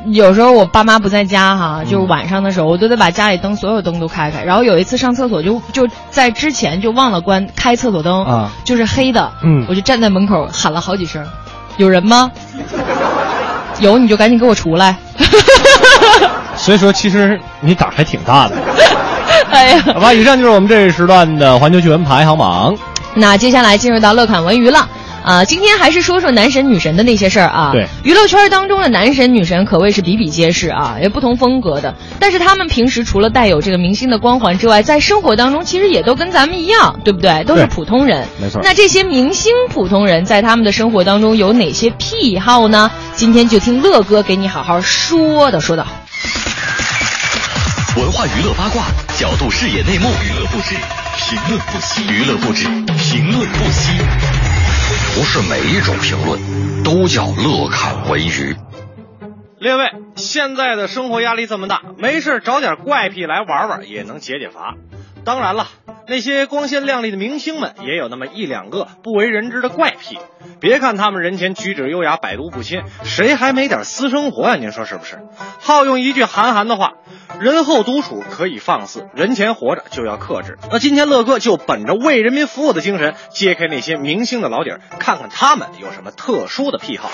有时候我爸妈不在家哈，就是晚上的时候，我都得把家里灯所有灯都开开。然后有一次上厕所就就在之前就忘了关开厕所灯啊，就是黑的，嗯我就站在门口喊了好几声，有人吗？有你就赶紧给我出来。所以说，其实你胆儿还挺大的。哎呀，好吧，以上就是我们这一时段的环球趣闻排行榜。那接下来进入到乐侃文娱了。啊，今天还是说说男神女神的那些事儿啊。对，娱乐圈当中的男神女神可谓是比比皆是啊，也不同风格的。但是他们平时除了带有这个明星的光环之外，在生活当中其实也都跟咱们一样，对不对？都是普通人。没错那这些明星普通人在他们的生活当中有哪些癖好呢？今天就听乐哥给你好好说的说道。文化娱乐八卦，角度视野内幕，娱乐不止，评论不息，娱乐不止，评论不息。不是每一种评论都叫乐看文娱。列位，现在的生活压力这么大，没事找点怪癖来玩玩也能解解乏。当然了，那些光鲜亮丽的明星们也有那么一两个不为人知的怪癖。别看他们人前举止优雅、百毒不侵，谁还没点私生活呀、您说是不是？好用一句韩寒的话：“人后独处可以放肆，人前活着就要克制。”那今天乐哥就本着为人民服务的精神，揭开那些明星的老底儿，看看他们有什么特殊的癖好。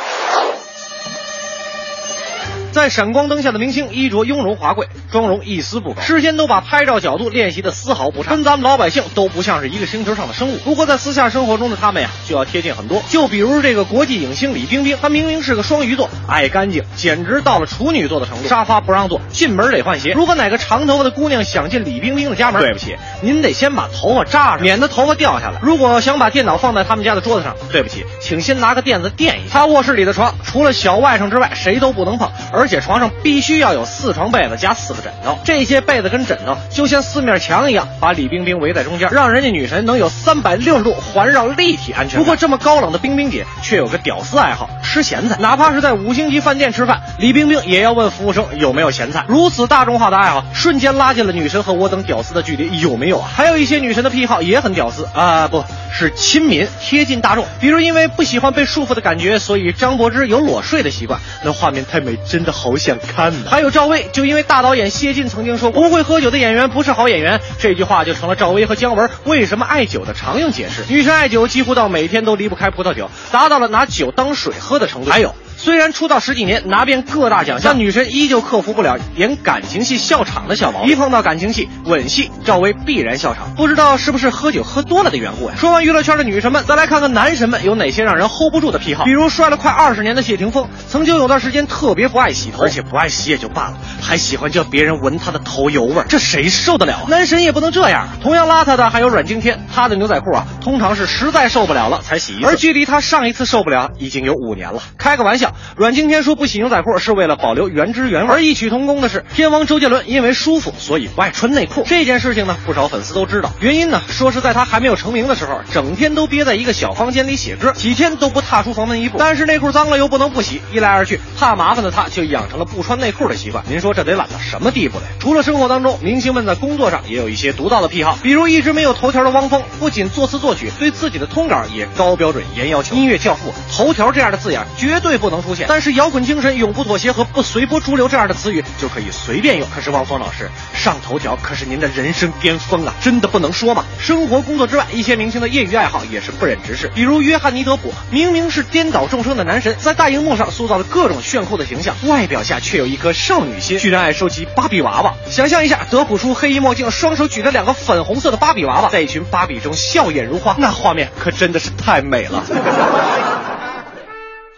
在闪光灯下的明星衣着雍容华贵，妆容一丝不苟，事先都把拍照角度练习的丝毫不差，跟咱们老百姓都不像是一个星球上的生物。不过在私下生活中的他们呀，就要贴近很多。就比如这个国际影星李冰冰，她明明是个双鱼座，爱干净，简直到了处女座的程度。沙发不让坐，进门得换鞋。如果哪个长头发的姑娘想进李冰冰的家门，对不起，您得先把头发扎上，免得头发掉下来。如果想把电脑放在他们家的桌子上，对不起，请先拿个垫子垫一下。他卧室里的床，除了小外甥之外，谁都不能碰，而而且床上必须要有四床被子加四个枕头，这些被子跟枕头就像四面墙一样，把李冰冰围在中间，让人家女神能有三百六十度环绕立体安全。不过这么高冷的冰冰姐却有个屌丝爱好，吃咸菜，哪怕是在五星级饭店吃饭，李冰冰也要问服务生有没有咸菜。如此大众化的爱好，瞬间拉近了女神和我等屌丝的距离，有没有啊？还有一些女神的癖好也很屌丝啊，不是亲民贴近大众，比如因为不喜欢被束缚的感觉，所以张柏芝有裸睡的习惯，那画面太美，真的好想看呢。还有赵薇，就因为大导演谢晋曾经说过，不会喝酒的演员不是好演员，这句话就成了赵薇和姜文为什么爱酒的常用解释。女生爱酒几乎到每天都离不开葡萄酒，达到了拿酒当水喝的程度。还有。虽然出道十几年，拿遍各大奖项，但女神依旧克服不了演感情戏笑场的小毛病。一碰到感情戏、吻戏，赵薇必然笑场。不知道是不是喝酒喝多了的缘故呀？说完娱乐圈的女神们，再来看看男神们有哪些让人 hold 不住的癖好。比如摔了快二十年的谢霆锋，曾经有段时间特别不爱洗头，而且不爱洗也就罢了，还喜欢叫别人闻他的头油味儿，这谁受得了？男神也不能这样。同样邋遢的还有阮经天，他的牛仔裤啊，通常是实在受不了了才洗一次，而距离他上一次受不了已经有五年了。开个玩笑。阮经天说不洗牛仔裤是为了保留原汁原味，而异曲同工的是，天王周杰伦因为舒服，所以不爱穿内裤。这件事情呢，不少粉丝都知道。原因呢，说是在他还没有成名的时候，整天都憋在一个小房间里写歌，几天都不踏出房门一步。但是内裤脏了又不能不洗，一来二去，怕麻烦的他就养成了不穿内裤的习惯。您说这得懒到什么地步嘞？除了生活当中，明星们在工作上也有一些独到的癖好，比如一直没有头条的汪峰，不仅作词作曲，对自己的通稿也高标准严要求。音乐教父，头条这样的字眼绝对不能出现。但是摇滚精神永不妥协和不随波逐流这样的词语就可以随便用。可是汪峰老师上头条可是您的人生巅峰啊，真的不能说吗？生活工作之外，一些明星的业余爱好也是不忍直视。比如约翰尼德普，明明是颠倒众生的男神，在大荧幕上塑造了各种炫酷的形象，外表下却有一颗少女心，居然爱收集芭比娃娃。想象一下，德普叔黑衣墨镜，双手举着两个粉红色的芭比娃娃，在一群芭比中笑靥如花，那画面可真的是太美了。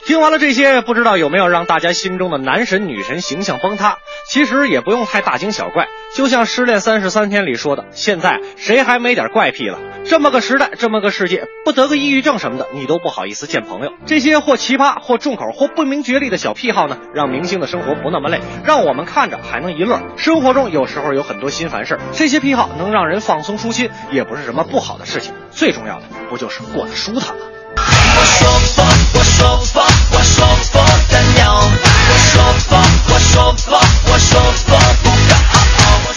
听完了这些，不知道有没有让大家心中的男神女神形象崩塌？其实也不用太大惊小怪，就像《失恋三十三天》里说的，现在谁还没点怪癖了？这么个时代，这么个世界，不得个抑郁症什么的，你都不好意思见朋友。这些或奇葩、或重口、或不明觉厉的小癖好呢，让明星的生活不那么累，让我们看着还能一乐。生活中有时候有很多心烦事儿，这些癖好能让人放松舒心，也不是什么不好的事情。最重要的不就是过得舒坦吗？我说疯，我说疯，我说疯的鸟。我说疯，我说疯，我说疯不敢。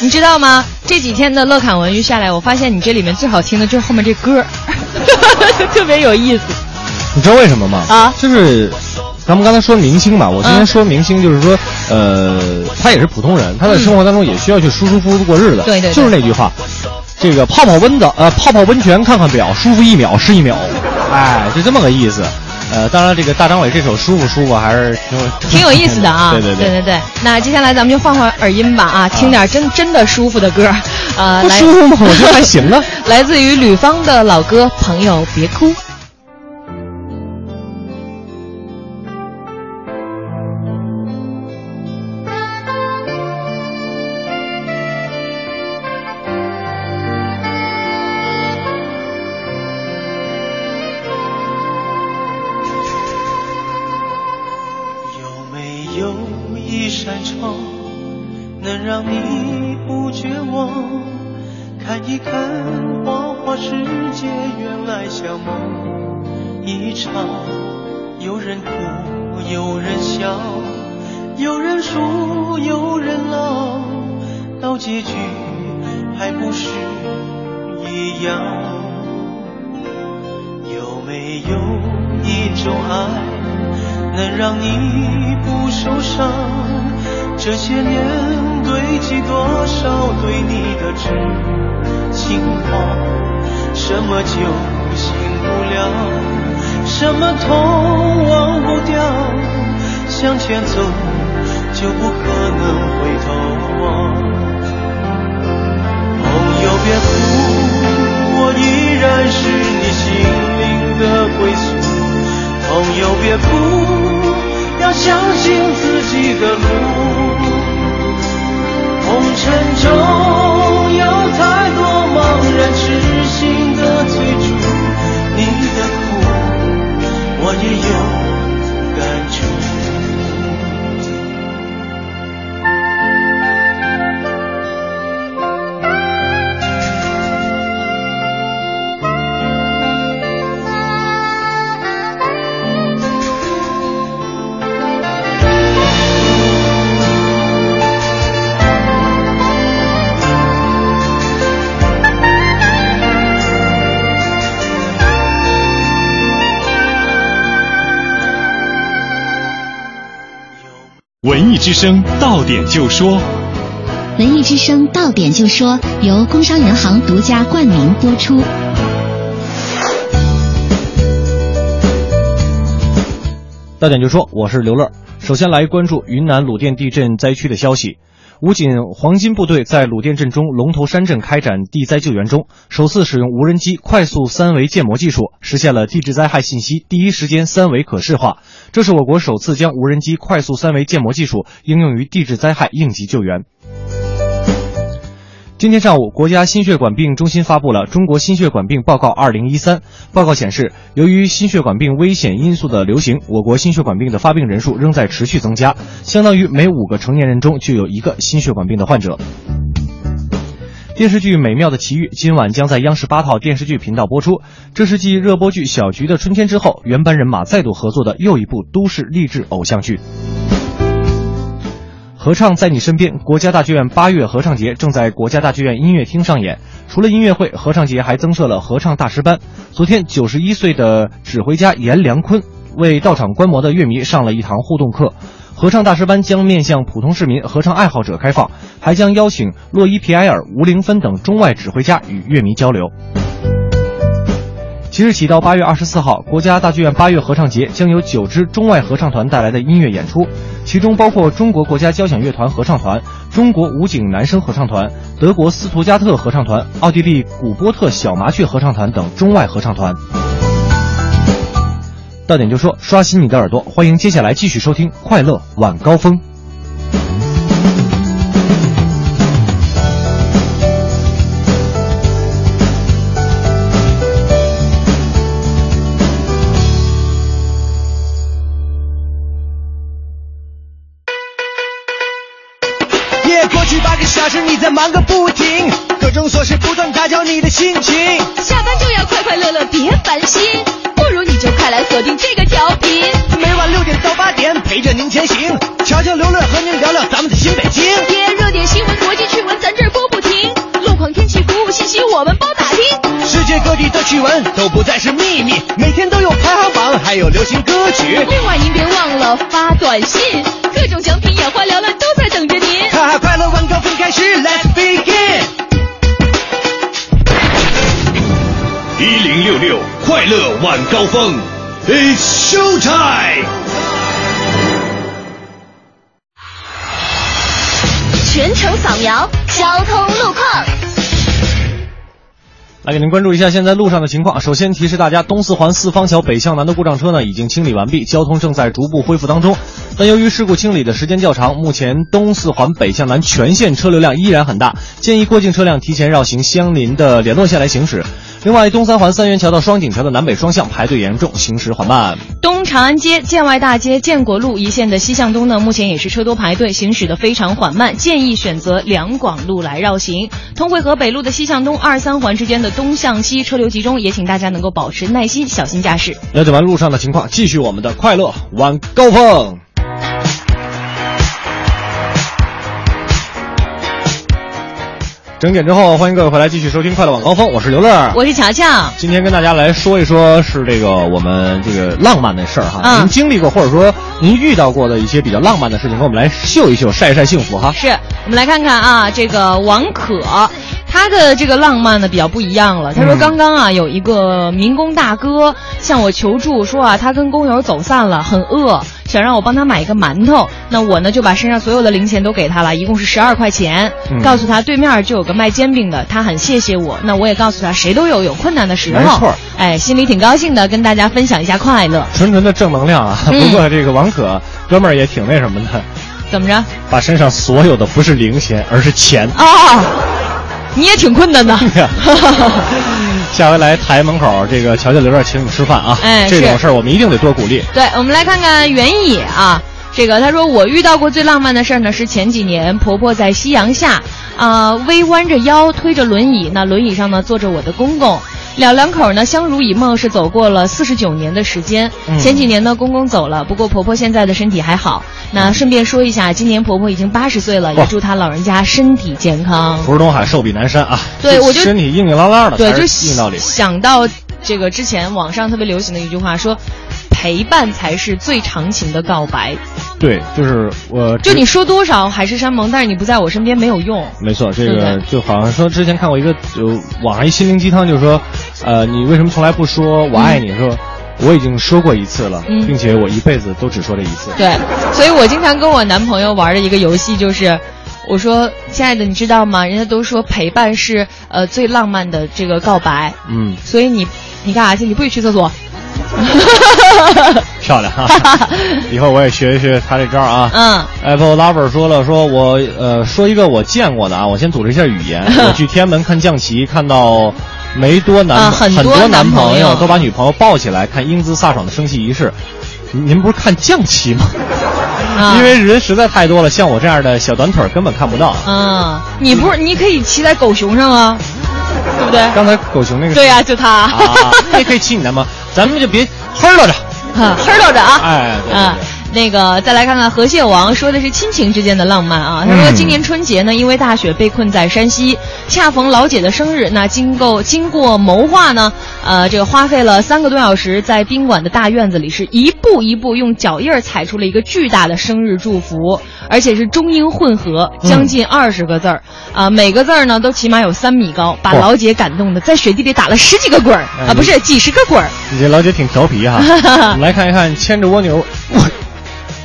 你知道吗？这几天的乐侃文娱下来，我发现你这里面最好听的就是后面这歌，特别有意思。你知道为什么吗？啊，就是咱们刚才说明星嘛，我今天说明星，就是说，呃，他也是普通人，他在生活当中也需要去舒舒服服过日子。对对，就是那句话，这个泡泡温子，呃，泡泡温泉，看看表，舒服一秒是一秒。哎，就这么个意思，呃，当然这个大张伟这首舒服舒服还是挺有挺有意思的啊。对对对对对。那接下来咱们就换换耳音吧啊，听点真真的舒服的歌，呃，来不舒服吗？我觉得还行啊。来自于吕方的老歌《朋友别哭》。文艺之声到点就说，文艺之声到点就说由工商银行独家冠名播出。到点就说，我是刘乐。首先来关注云南鲁甸地震灾区的消息。武警黄金部队在鲁甸镇中龙头山镇开展地灾救援中，首次使用无人机快速三维建模技术，实现了地质灾害信息第一时间三维可视化。这是我国首次将无人机快速三维建模技术应用于地质灾害应急救援。今天上午，国家心血管病中心发布了《中国心血管病报告（二零一三）》。报告显示，由于心血管病危险因素的流行，我国心血管病的发病人数仍在持续增加，相当于每五个成年人中就有一个心血管病的患者。电视剧《美妙的奇遇》今晚将在央视八套电视剧频道播出，这是继热播剧《小菊的春天》之后，原班人马再度合作的又一部都市励志偶像剧。合唱在你身边，国家大剧院八月合唱节正在国家大剧院音乐厅上演。除了音乐会，合唱节还增设了合唱大师班。昨天，九十一岁的指挥家严良坤为到场观摩的乐迷上了一堂互动课。合唱大师班将面向普通市民、合唱爱好者开放，还将邀请洛伊皮埃尔、吴玲芬等中外指挥家与乐迷交流。即日起到八月二十四号，国家大剧院八月合唱节将有九支中外合唱团带来的音乐演出，其中包括中国国家交响乐团合唱团、中国武警男声合唱团、德国斯图加特合唱团、奥地利古波特小麻雀合唱团等中外合唱团。到点就说，刷新你的耳朵，欢迎接下来继续收听《快乐晚高峰》。忙个不停，各种琐事不断打搅你的心情。下班就要快快乐乐，别烦心，不如你就快来锁定这个调频。每晚六点到八点，陪着您前行，瞧瞧刘乐和您聊聊咱们的新北京。热点新闻、国际趣闻，咱这儿播不。况、天气、服务信息，我们包打听。世界各地的趣闻都不再是秘密，每天都有排行榜，还有流行歌曲。另外，您别忘了发短信，各种奖品眼花缭乱，都在等着您。哈哈，快乐晚高峰开始，Let's begin。一零六六快乐晚高峰，It's show time。全程扫描交通路况。来给您关注一下现在路上的情况。首先提示大家，东四环四方桥北向南的故障车呢已经清理完毕，交通正在逐步恢复当中。但由于事故清理的时间较长，目前东四环北向南全线车流量依然很大，建议过境车辆提前绕行相邻的联络线来行驶。另外，东三环三元桥到双井桥的南北双向排队严重，行驶缓慢。东长安街、建外大街、建国路一线的西向东呢，目前也是车多排队，行驶的非常缓慢，建议选择两广路来绕行。通惠河北路的西向东二三环之间的东向西车流集中，也请大家能够保持耐心，小心驾驶。了解完路上的情况，继续我们的快乐晚高峰。整点之后，欢迎各位回来继续收听《快乐晚高峰》，我是刘乐，我是乔乔。今天跟大家来说一说，是这个我们这个浪漫的事儿哈。嗯您经历过或者说您遇到过的一些比较浪漫的事情，跟我们来秀一秀，晒一晒幸福哈。是我们来看看啊，这个王可。他的这个浪漫呢比较不一样了。他说，嗯刚刚啊有一个民工大哥向我求助，说啊他跟工友走散了，很饿，想让我帮他买一个馒头。那我呢就把身上所有的零钱都给他了，一共是十二块钱。嗯告诉他对面就有个卖煎饼的，他很谢谢我。那我也告诉他，谁都有有困难的时候。没错哎，心里挺高兴的，跟大家分享一下快乐。纯纯的正能量啊！嗯不过这个王可哥们儿也挺那什么的，怎么着？把身上所有的不是零钱，而是钱。啊，你也挺困难的。下回来台门口，这个乔乔刘乐请你吃饭啊！哎这种事儿我们一定得多鼓励。对，我们来看看袁野啊。这个他说我遇到过最浪漫的事儿呢，是前几年婆婆在夕阳下，啊、微弯着腰推着轮椅，那轮椅上呢坐着我的公公，两两口呢相濡以沫，是走过了四十九年的时间。嗯前几年呢公公走了，不过婆婆现在的身体还好。那顺便说一下，今年婆婆已经八十岁了，也祝她老人家身体健康。福如东海，寿比南山啊！对我就身体硬硬朗朗的，对，就是硬道理。想到这个之前网上特别流行的一句话说，陪伴才是最长情的告白。对，就是我就你说多少海誓山盟，但是你不在我身边没有用。没错，这个就好像说之前看过一个就网上一心灵鸡汤，就是说，呃，你为什么从来不说我爱你？说我已经说过一次了，嗯并且我一辈子都只说这一次。对，所以我经常跟我男朋友玩的一个游戏就是。我说，亲爱的，你知道吗？人家都说陪伴是呃最浪漫的这个告白，嗯，所以你你干啥去？你不许去厕所。漂亮哈！以后我也学一学他这招啊。嗯，Apple Lover 说了，说我呃说一个我见过的啊，我先组织一下语言。我去天安门看降旗，看到没多男、啊很多多男朋友都把女朋友抱起来看英姿飒爽的升旗仪式。您不是看降旗吗？啊因为人实在太多了，像我这样的小短腿根本看不到。啊，你不是你可以骑在狗熊上啊，对不对？刚才狗熊那个对呀、就他。啊，那也可以骑你的吗？咱们就别哼了着。啊，哼叨着啊！哎，对对啊，那个再来看看河蟹王说的是亲情之间的浪漫啊。他说嗯今年春节呢，因为大雪被困在山西，恰逢老姐的生日，那经过经过谋划呢，呃，这个花费了三个多小时，在宾馆的大院子里是一步一步用脚印儿踩出了一个巨大的生日祝福，而且是中英混合，将近二十个字儿啊、每个字儿呢都起码有三米高，把老姐感动的在雪地里打了十几个滚儿哎啊，不是几十个滚儿。你这老姐挺调皮哈。我 们来看一看牵着蜗牛。不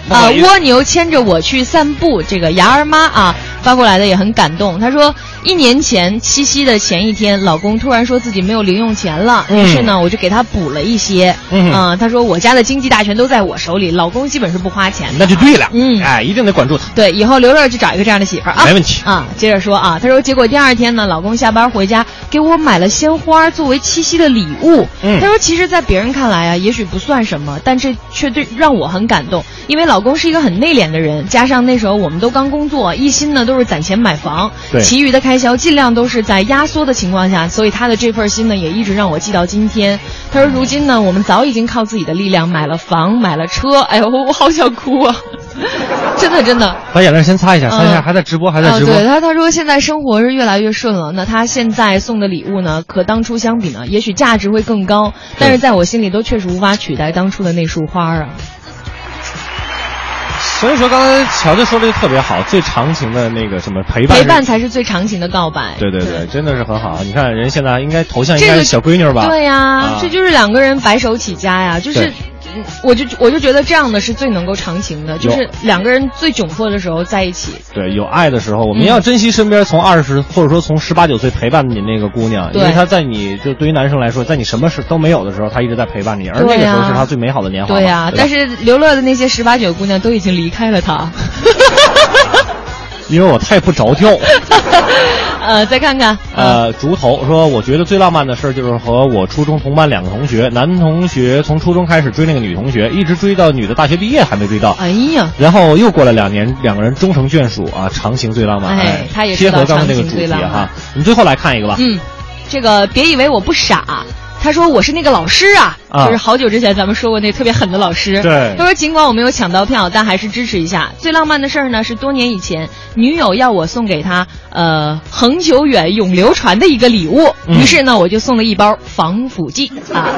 啊蜗牛牵着我去散步，这个牙儿妈啊发过来的也很感动。她说，一年前七夕的前一天，老公突然说自己没有零用钱了，嗯于是呢，我就给他补了一些。嗯啊，他说我家的经济大权都在我手里，老公基本是不花钱的。那就对了。嗯哎，一定得管住他。对，以后刘乐就找一个这样的媳妇儿啊，没问题啊。接着说啊，她说结果第二天呢，老公下班回家给我买了鲜花作为七夕的礼物。嗯他说其实，在别人看来啊，也许不算什么，但这却对让我很感动，因为老公是一个很内敛的人，加上那时候我们都刚工作，一心呢都是攒钱买房，对其余的开销尽量都是在压缩的情况下，所以他的这份心呢也一直让我记到今天。他说如今呢，我们早已经靠自己的力量买了房，买了车，哎呦，我我好想哭啊，真的真的。把眼泪先擦一下，擦一下，嗯还在直播，还在啊，直播。对他，他说现在生活是越来越顺了。那他现在送的礼物呢，和当初相比呢，也许价值会更高，但是在我心里都确实无法取代当初的那束花啊。所以说，刚才乔乔说的特别好，最长情的那个什么陪伴，陪伴才是最长情的告白。对对对，真的是很好。你看人现在应该头像应该是小闺女吧？对呀、啊这就是两个人白手起家呀，就是我就我就觉得这样的是最能够长情的，就是两个人最窘迫的时候在一起。对，有爱的时候，我们嗯要珍惜身边从二十或者说从十八九岁陪伴你那个姑娘，因为她在你就对于男生来说，在你什么事都没有的时候，她一直在陪伴你，而那个时候是她最美好的年华。对呀、但是刘乐的那些十八九姑娘都已经离开了他。因为我太不着调。呃，再看看，呃，竹头说，我觉得最浪漫的事儿就是和我初中同班两个同学，男同学从初中开始追那个女同学，一直追到女的大学毕业还没追到。哎呀，然后又过了两年，两个人终成眷属啊，长情最浪漫。哎他也贴合刚才那个主题哈。我们最后来看一个吧。嗯，这个别以为我不傻。他说我是那个老师啊，啊就是好久之前咱们说过那特别狠的老师。对他说尽管我没有抢到票，但还是支持一下。最浪漫的事儿呢，是多年以前女友要我送给她呃恒久远永流传的一个礼物，嗯于是呢我就送了一包防腐剂啊，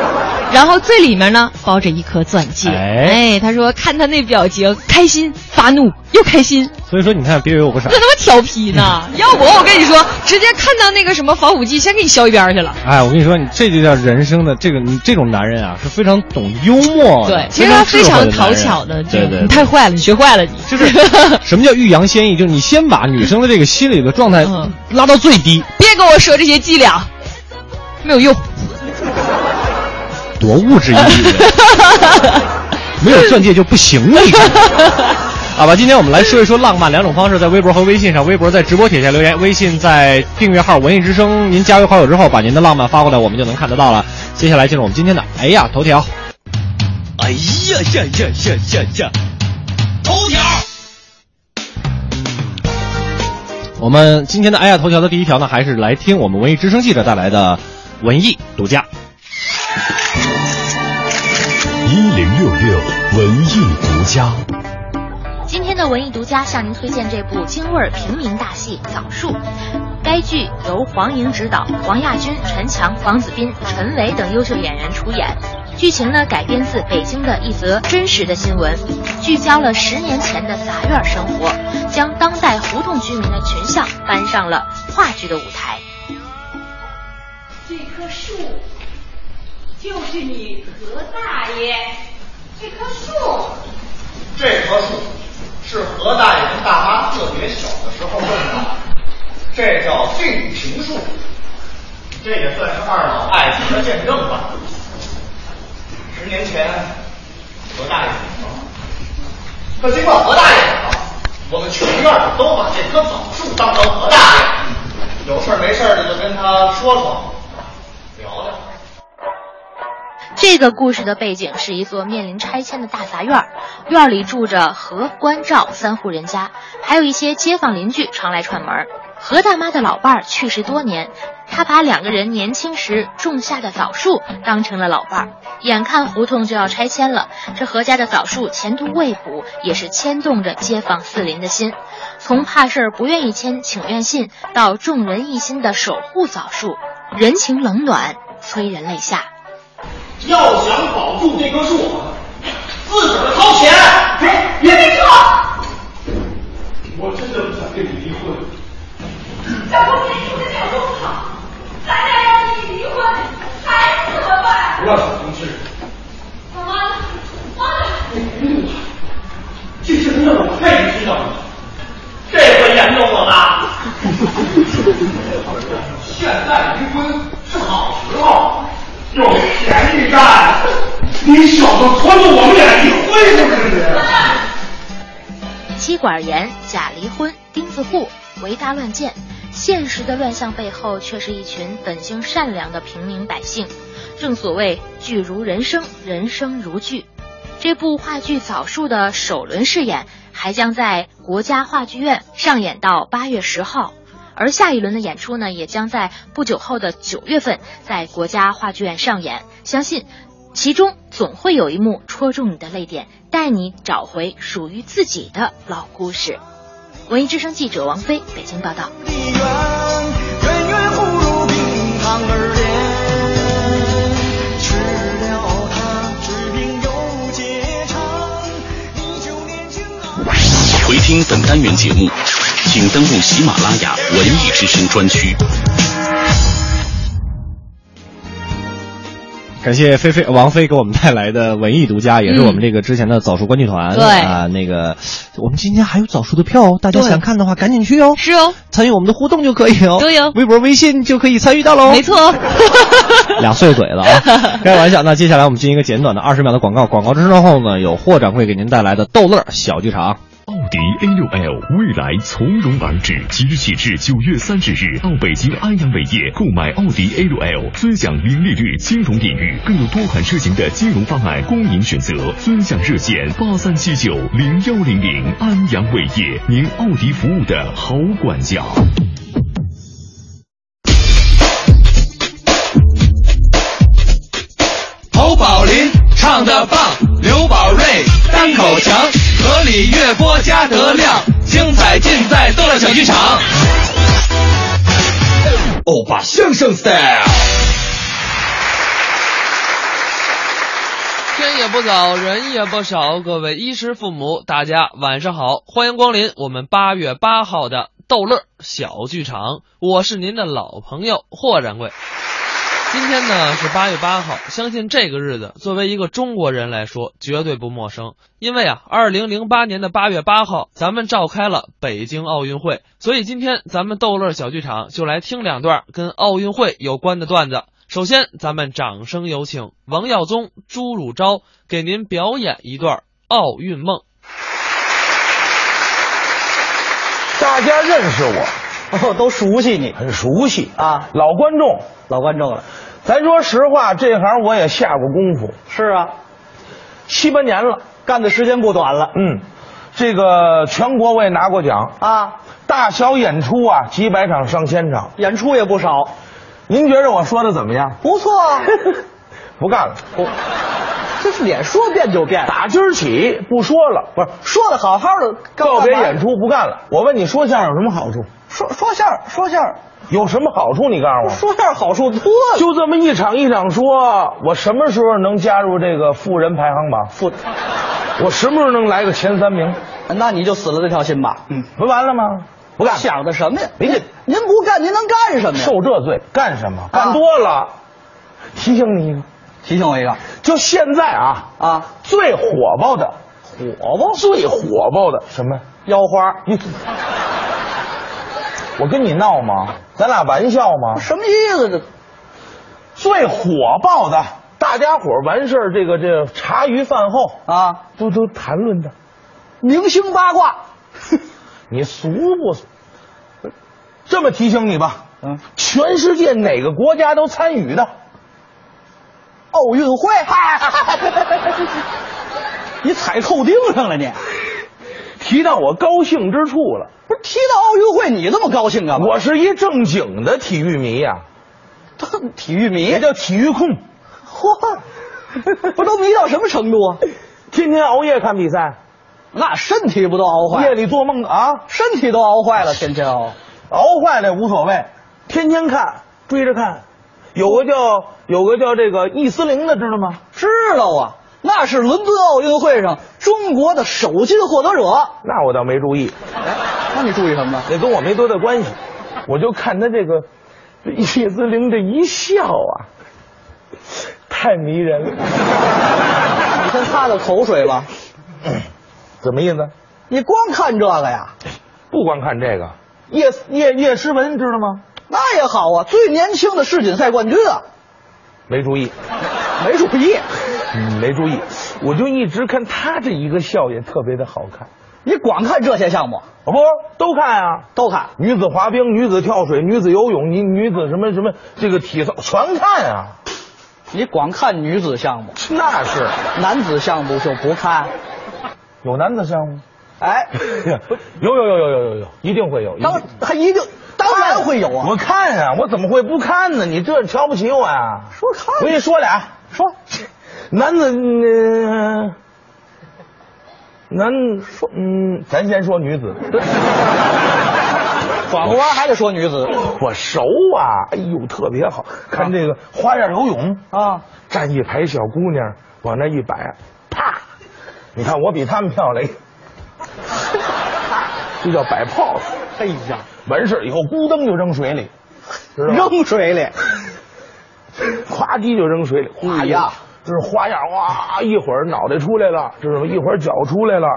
然后最里面呢包着一颗钻戒。哎他说看他那表情，开心、发怒又开心。所以说，你看，别以为我不傻这。他妈调皮呢！要我，我跟你说，直接看到那个什么防腐剂，先给你削一边去了。哎，我跟你说，你这就叫人生的这个，你这种男人啊，是非常懂幽默的。对，其实他非常讨巧的，对对，你太坏了，你学坏了，你就是什么叫欲扬先抑？就是你先把女生的这个心理的状态嗯拉到最低，别跟我说这些伎俩，没有用。多物质主义，没有钻戒就不行了，你看。好吧，今天我们来说一说浪漫两种方式，在微博和微信上。微博在直播帖下留言，微信在订阅号“文艺之声”，您加为好友之后，把您的浪漫发过来，我们就能看得到了。接下来进入我们今天的哎呀头条。哎呀呀呀呀呀呀！头条。我们今天的哎呀头条的第一条呢，还是来听我们文艺之声记者带来的文艺独家。一零六六文艺独家。今天的文艺独家向您推荐这部京味儿平民大戏《枣树》。该剧由黄莹执导，王亚军、陈强、黄子斌、陈伟等优秀演员出演。剧情呢改编自北京的一则真实的新闻，聚焦了十年前的杂院生活，将当代胡同居民的群像搬上了话剧的舞台。这棵树就是你何大爷，这棵树，这棵树是何大爷跟大妈特别小的时候种的，这叫定情树，这也算是二老爱情的见证吧。十年前，何大爷死了，可尽管何大爷死了，我们全院都把这棵枣树当成何大爷，有事没事的就跟他说说，聊聊。这个故事的背景是一座面临拆迁的大杂院，院里住着何、关、赵三户人家，还有一些街坊邻居常来串门。何大妈的老伴儿去世多年，她把两个人年轻时种下的枣树当成了老伴儿。眼看胡同就要拆迁了，这何家的枣树前途未卜，也是牵动着街坊四邻的心。从怕事儿不愿意签请愿信，到众人一心的守护枣树，人情冷暖催人泪下。要想保住这棵树，自个儿掏钱。哎，别别说，我真的不想跟你离婚。要不你住的这有多好，咱俩要一离婚，孩子怎么办？不要小心事。妈妈，妈妈，这事能让我太太知道了，这回严重了吧？现在离婚是好时候，有便宜占。你小子拖着我们俩离婚是不是？妻管严、假离婚、钉子户、为大乱建，现实的乱象背后，却是一群本性善良的平民百姓。正所谓剧如人生，人生如剧。这部话剧《枣树》的首轮试演还将在国家话剧院上演到八月十号，而下一轮的演出呢，也将在不久后的九月份在国家话剧院上演。相信其中总会有一幕戳中你的泪点，带你找回属于自己的老故事。文艺之声记者王菲北京报道。源远不如冰糖而恋，吃了它，治病又解馋，你就年轻啊。回听本单元节目，请登录喜马拉雅文艺之声专区。感谢菲菲王菲给我们带来的文艺独家，也是我们这个之前的早熟观剧团。对啊，那个我们今天还有早熟的票哦，大家想看的话赶紧去哦。是哦，参与我们的互动就可以哦。微博、微信就可以参与到喽。没错。俩碎嘴了啊！开玩笑。那接下来我们进行一个简短的二十秒的广告，广告之后呢，有霍掌柜给您带来的逗乐小剧场。奥迪 A6L 未来从容而至，即日起至九月三十日到北京安阳伟业购买奥迪 A6L，尊享零利率金融领域，更有多款车型的金融方案供您选择。尊享热线八三七九零幺零零，安阳伟业，您奥迪服务的好管家。侯宝林唱的棒，刘宝瑞单口强，河里月播加德亮，精彩尽在逗乐小剧场。欧巴相声 style。天也不早，人也不少，各位衣食父母，大家晚上好，欢迎光临我们八月八号的逗乐小剧场，我是您的老朋友霍掌柜。今天呢是八月八号，相信这个日子作为一个中国人来说绝对不陌生，因为啊，二零零八年的八月八号，咱们召开了北京奥运会，所以今天咱们逗乐小剧场就来听两段跟奥运会有关的段子。首先，咱们掌声有请王耀宗、朱汝昭给您表演一段奥运梦。大家认识我，哦，都熟悉你，很熟悉啊，老观众，老观众了。咱说实话，这行我也下过功夫。是啊，七八年了，干的时间不短了。嗯，这个全国我也拿过奖啊，大小演出啊，几百场、上千场，演出也不少。您觉着我说的怎么样？不错啊。不干了，不，这是脸说变就变。打今儿起不说了，不是说的好好的，告别演出不干了。我问你说相声有什么好处？说说相声，说相声有什么好处？你告诉我。说点好处多了。就这么一场一场说，我什么时候能加入这个富人排行榜？富，我什么时候能来个前三名？那你就死了这条心吧。嗯，不完了吗？不干。想的什么呀？您这您不干，您能干什么呀？受这罪干什么？干多了。提醒你一个，提醒我一个，就现在啊啊，最火爆的，火爆最火爆的什么腰花？你，我跟你闹吗？咱俩玩笑吗？什么意思？这最火爆的，大家伙完事儿，这个这茶余饭后啊，都都谈论的明星八卦，你俗不俗？这么提醒你吧，嗯，全世界哪个国家都参与的。奥运会，你踩扣钉上了你，提到我高兴之处了。不是提到奥运会，你这么高兴干嘛？我是一正经的体育迷呀、啊，体育迷也叫体育控。嚯，不都迷到什么程度啊？天天熬夜看比赛，那身体不都熬坏？夜里做梦啊，身体都熬坏了，天天熬，熬坏了无所谓，天天看，追着看。有个叫有个叫这个易思玲的，知道吗？知道啊，那是伦敦奥运会上中国的首金获得者。那我倒没注意。哎，那你注意什么呢？那跟我没多大关系，我就看他这个叶姿玲这一笑啊，太迷人了。你看他的口水吧，怎么意思？你光看这个呀？不光看这个，叶叶叶诗文知道吗？那也好啊，最年轻的世锦赛冠军啊！没注意，没注意，嗯，没注意，我就一直看他这一个笑也特别的好看。你光看这些项目？哦不，都看啊，都看。女子滑冰、女子跳水、女子游泳、女女子什么什么这个体操全看啊。你光看女子项目？那是。男子项目就不看？有男子项目？哎，有有有有有有有，一定会有。当还一定。当然会有啊！我看啊，我怎么会不看呢？你这瞧不起我呀？说看，我跟你说俩，说男子，呃、男说，嗯，咱先说女子。转个弯还得说女子，我熟啊！哎呦，特别好看这个花样游泳啊，站一排小姑娘往那一摆，啪！你看我比他们漂亮，这叫摆 pose。哎呀！完事儿以后，咕噔就扔水里，扔水里，咵叽就扔水里，哎呀，这是花样哇！一会儿脑袋出来了，知道吗？一会儿脚出来了。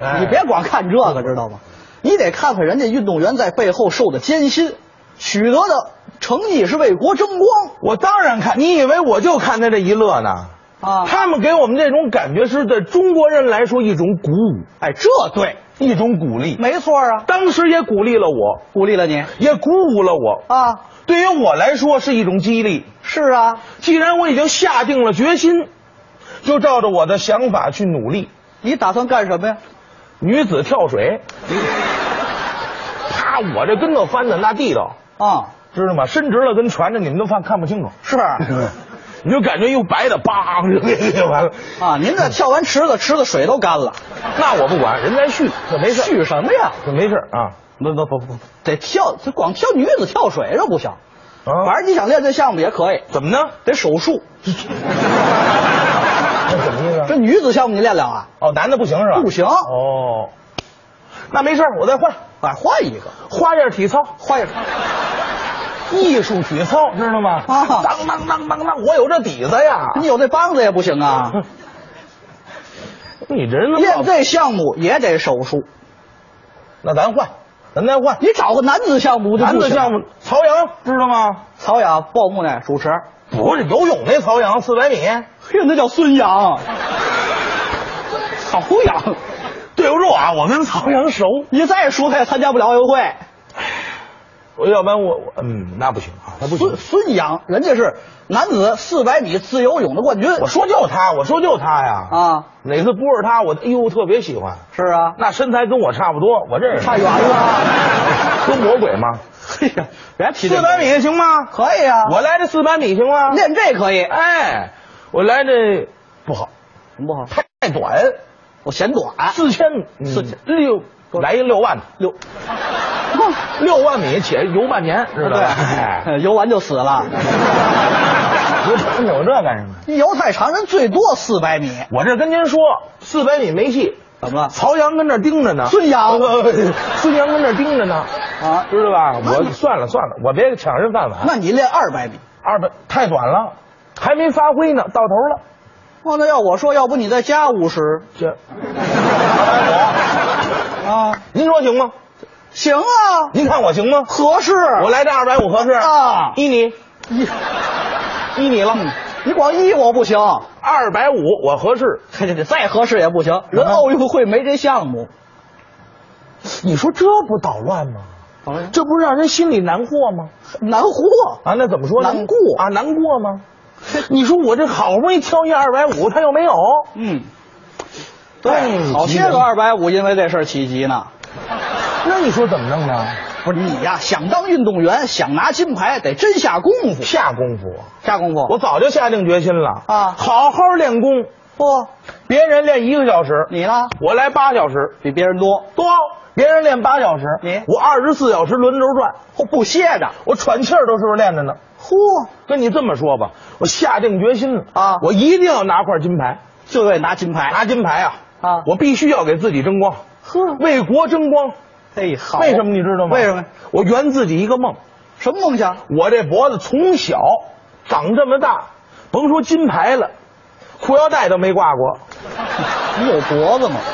哎、你别光看这个，知道吗？你得看看人家运动员在背后受的艰辛，取得的成绩是为国争光。我当然看，你以为我就看他这一乐呢？啊，他们给我们这种感觉是对中国人来说一种鼓舞。哎，这对。一种鼓励，没错啊，当时也鼓励了我，鼓励了你，也鼓舞了我啊。对于我来说是一种激励。是啊，既然我已经下定了决心，就照着我的想法去努力。你打算干什么呀？女子跳水。啪！我这跟头翻的那地道啊，知道吗？伸直了跟船着，你们都看看不清楚。是。你就感觉又白的，梆 就完了啊！您这跳完池子，池子水都干了，那我不管，人在续，这没事。续什么呀？这没事啊！不不不不，得跳，这光跳女子跳水这不行。啊，反正你想练这项目也可以。怎么呢？得手术。这什么意思？这女子项目你练了啊？哦，男的不行是吧？不行。哦，那没事，我再换，哎，换一个花样体操，花样。艺术体操知道吗？啊，当当当当当，我有这底子呀！你有这棒子也不行啊！你这人练这项目也得手术，那咱换，咱再换。你找个男子项目男子项目，曹阳知道吗？曹阳报幕呢，主持。不是游泳那曹阳，四百米，嘿，那叫孙杨。曹阳，对不住啊，我跟曹阳熟。你再熟他也参加不了奥运会。我要不然我我嗯那不行啊，那不行孙孙杨，人家是男子四百米自由泳的冠军。我说就他，我说就他呀啊！哪次不是他，我哎呦特别喜欢。是啊，那身材跟我差不多，我这差远了，跟魔鬼吗？嘿呀，别提四百米行吗？可以啊，我来这四百米行吗？练这可以。哎，我来这不好，什么不好？太短，我嫌短。四千，四千六，来一六万六。六万米且游半年，知道吧？游完就死了。有这干什么？你游太长，人最多四百米。我这跟您说，四百米没戏。怎么了？曹阳跟这盯着呢。孙杨，孙杨跟这盯着呢。啊，知道吧？我算了算了，我别抢人饭碗。那你练二百米，二百太短了，还没发挥呢，到头了。哦，那要我说，要不你再加五十？这 啊，您说行吗？行啊，您看我行吗？合适。我来这二百五合适啊，依你，依依你了。你光依我不行，二百五我合适，这 这再合适也不行。人奥运会没这项目，你说这不捣乱吗？这不是让人心里难过吗？难过啊？那怎么说呢？难过啊？难过吗？你说我这好不容易挑一二百五，他又没有。嗯，对，好些个二百五因为这事儿起急呢。那你说怎么弄呢？不是你呀，想当运动员，想拿金牌，得真下功夫。下功夫，下功夫。我早就下定决心了啊，好好练功。嚯，别人练一个小时，你呢？我来八小时，比别人多多。别人练八小时，你我二十四小时轮流转，我不歇着，我喘气儿都是练着呢。嚯，跟你这么说吧，我下定决心了啊，我一定要拿块金牌，就为拿金牌，拿金牌啊！啊，我必须要给自己争光，呵，为国争光。哎，好，为什么你知道吗？为什么？我圆自己一个梦，什么梦想？我这脖子从小长这么大，甭说金牌了，裤腰带都没挂过。你有脖子吗？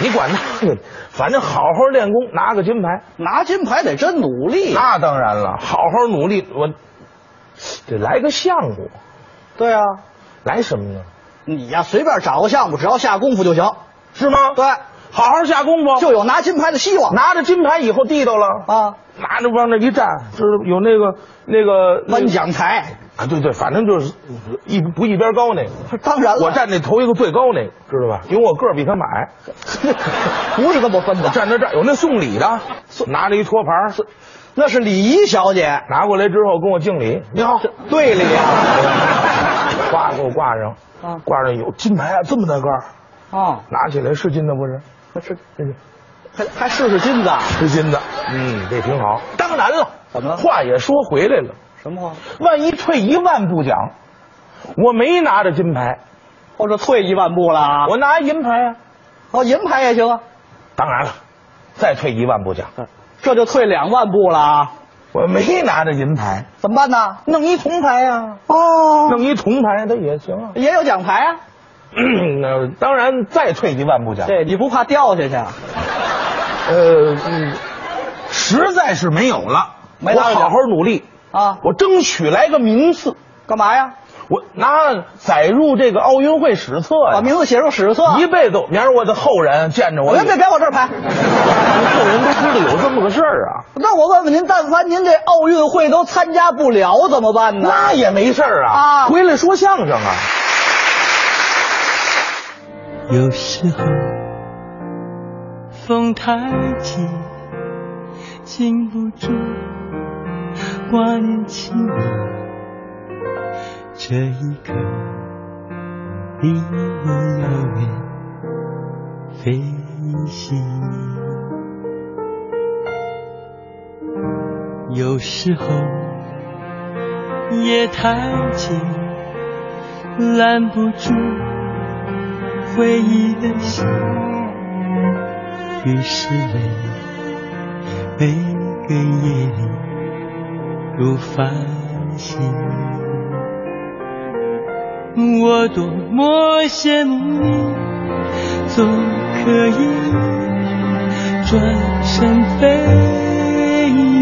你管那个，反正好好练功，拿个金牌。拿金牌得真努力。那当然了，好好努力，我得来个项目。对啊，来什么呢？你呀，随便找个项目，只要下功夫就行，是吗？对，好好下功夫，就有拿金牌的希望。拿着金牌以后地道了。啊，拿着往那一站，就是有那个那个颁奖台。啊，对对，反正就是一不一边高那个。当然了，我站那头一个最高那个，知道吧？因为我个儿比他们矮，不是这么分的。站那站有那送礼的，拿着一托盘，那是礼仪小姐。拿过来之后跟我敬礼，你好，对礼啊，挂给我挂上，啊，挂上有金牌啊，这么大个儿啊，拿起来是金的不是？是这是，还还试试金子，是金的，嗯，这挺好。当然了，怎么了？话也说回来了，什么话？万一退一万步讲，我没拿着金牌，或者退一万步了啊？我拿银牌啊，哦，银牌也行啊。当然了，再退一万步讲，这就退两万步了啊！我没拿着银牌，怎么办呢？弄一铜牌呀！哦，弄一铜牌它也行啊，也有奖牌啊。那当然，再退一万步讲，对你不怕掉下去啊？呃，嗯，实在是没有了，没我好好努力啊，我争取来个名次，干嘛呀？我拿载入这个奥运会史册呀，把名字写入史册，一辈子，明儿我的后人见着我，别别别往这儿拍，后人都知道有这么个事儿啊。那我问问您，但凡您这奥运会都参加不了怎么办呢？那也没事儿啊，啊，回来说相声啊。有时候风太急，禁不住挂念起你。这一刻，离我遥远飞行。有时候夜太静，拦不住。回忆的心，于是每每个夜里都繁星。我多么羡慕你，总可以转身飞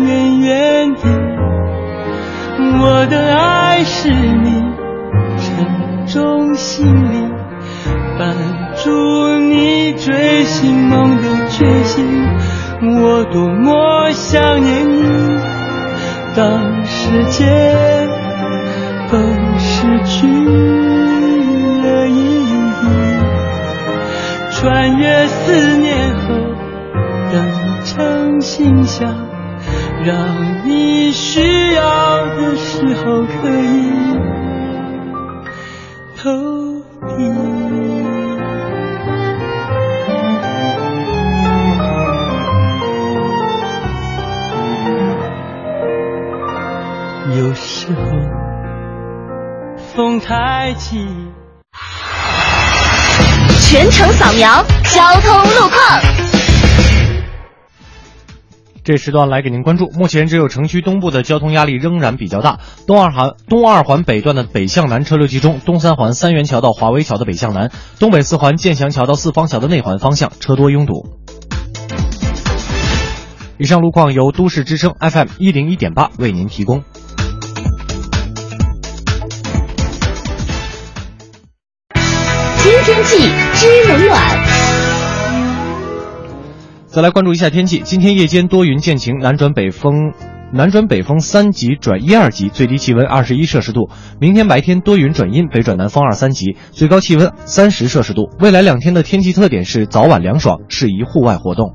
远远的。我的爱是你沉重行李。伴住你追寻梦的决心，我多么想念你。当世界都失去穿越思念后等成信箱让你需要的时候可以投递。有时候风太急全程扫描交通路况。这时段来给您关注，目前只有城区东部的交通压力仍然比较大。东二环东二环北段的北向南车流集中，东三环三元桥到华威桥的北向南，东北四环建祥桥到四方桥的内环方向车多拥堵。以上路况由都市之声 FM 一零一点八为您提供。知天气，知冷暖。再来关注一下天气，今天夜间多云见晴，南转北风，南转北风三级转一二级，最低气温二十一摄氏度。明天白天多云转阴，北转南风二三级，最高气温三十摄氏度。未来两天的天气特点是早晚凉爽，适宜户外活动。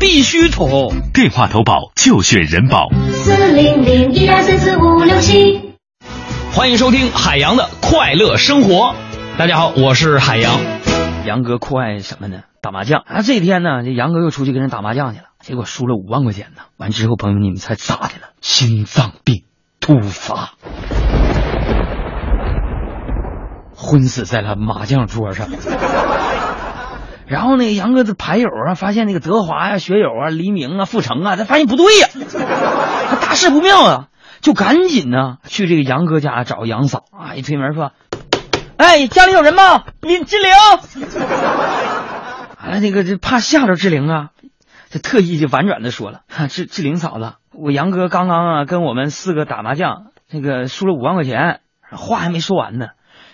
必须投。电话投保就选人保。四零零一二三四五六七。欢迎收听海洋的快乐生活。大家好，我是海洋。杨哥酷爱什么呢？打麻将啊！这天呢，这杨哥又出去跟人打麻将去了，结果输了五万块钱呢。完之后，朋友们，你们猜咋的了？心脏病突发，昏死在了麻将桌上。然后呢，杨哥的牌友啊，发现那个德华呀、学友啊、黎明啊、傅成啊，他发现不对呀，他大事不妙啊。就赶紧呢去这个杨哥家找杨嫂啊！一推门说：“哎，家里有人吗？林志玲。”完了，那个就怕吓着志玲啊，就特意就婉转的说了：“志志玲嫂子，我杨哥刚刚啊跟我们四个打麻将，那个输了五万块钱。”话还没说完呢，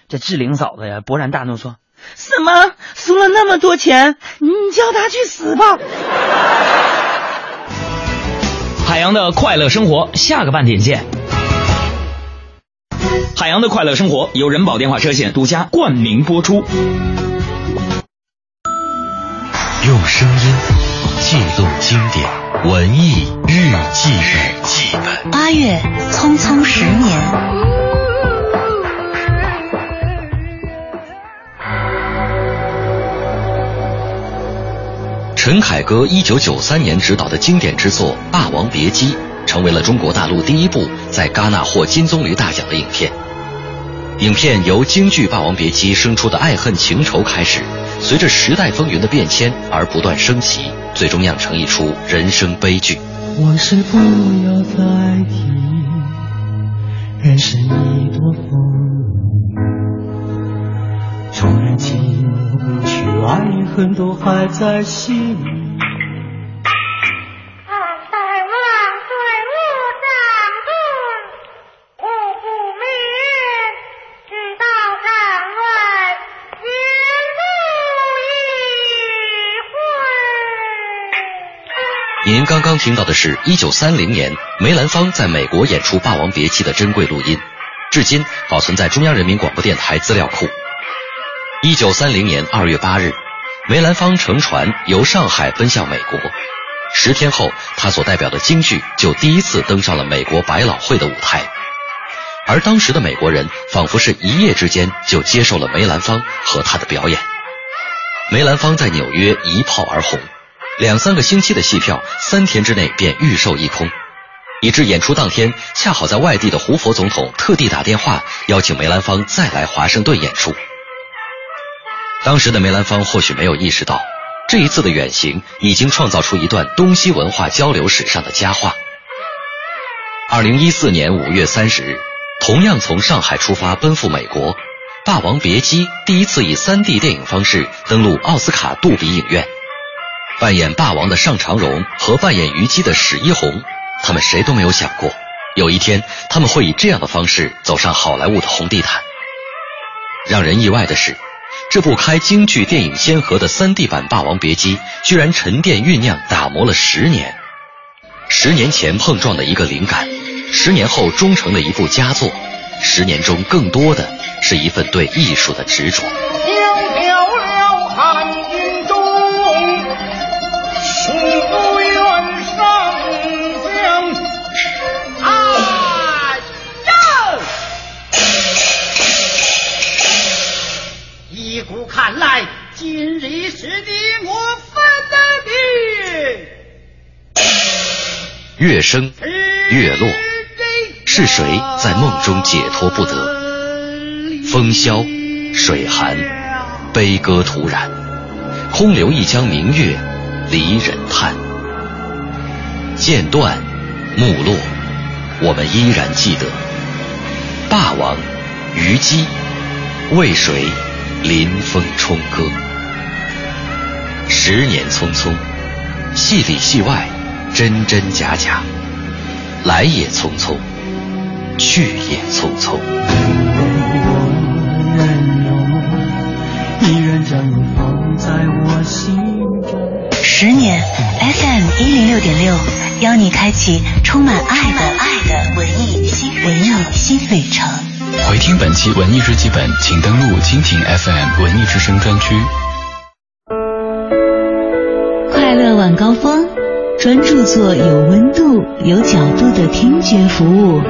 这志玲嫂子呀勃然大怒说：“什么？输了那么多钱？你叫他去死吧！” 海洋的快乐生活，下个半点见。海洋的快乐生活由人保电话车险独家冠名播出。用声音记录经典，文艺日记日记本。八月，匆匆十年。陈凯歌一九九三年执导的经典之作《霸王别姬》，成为了中国大陆第一部在戛纳获金棕榈大奖的影片。影片由京剧《霸王别姬》生出的爱恨情仇开始，随着时代风云的变迁而不断升级，最终酿成一出人生悲剧。往事不要再提，人生已多风，纵然情不去，爱恨都还在心里。您刚刚听到的是1930年梅兰芳在美国演出《霸王别姬》的珍贵录音，至今保存在中央人民广播电台资料库。1930年2月8日，梅兰芳乘船由上海奔向美国，十天后，他所代表的京剧就第一次登上了美国百老汇的舞台，而当时的美国人仿佛是一夜之间就接受了梅兰芳和他的表演。梅兰芳在纽约一炮而红。两三个星期的戏票，三天之内便预售一空，以致演出当天恰好在外地的胡佛总统特地打电话邀请梅兰芳再来华盛顿演出。当时的梅兰芳或许没有意识到，这一次的远行已经创造出一段东西文化交流史上的佳话。二零一四年五月三十日，同样从上海出发奔赴美国，《霸王别姬》第一次以三 D 电影方式登陆奥斯卡杜比影院。扮演霸王的尚长荣和扮演虞姬的史一红，他们谁都没有想过，有一天他们会以这样的方式走上好莱坞的红地毯。让人意外的是，这部开京剧电影先河的 3D 版《霸王别姬》，居然沉淀酝酿打磨了十年。十年前碰撞的一个灵感，十年后终成了一部佳作。十年中更多的是一份对艺术的执着。是你我分的月升，月落，是谁在梦中解脱不得？风萧，水寒，悲歌突然，空留一江明月，离人叹。剑断，木落，我们依然记得。霸王，虞姬，为谁临风冲歌？十年匆匆，戏里戏外，真真假假，来也匆匆，去也匆匆。依然将你放在我心中。十年 FM 一零六点六，邀你开启充满爱的爱的文艺新文艺新旅程。回听本期文艺日记本，请登录蜻蜓 FM 文艺之声专区。在晚高峰，专注做有温度、有角度的听觉服务。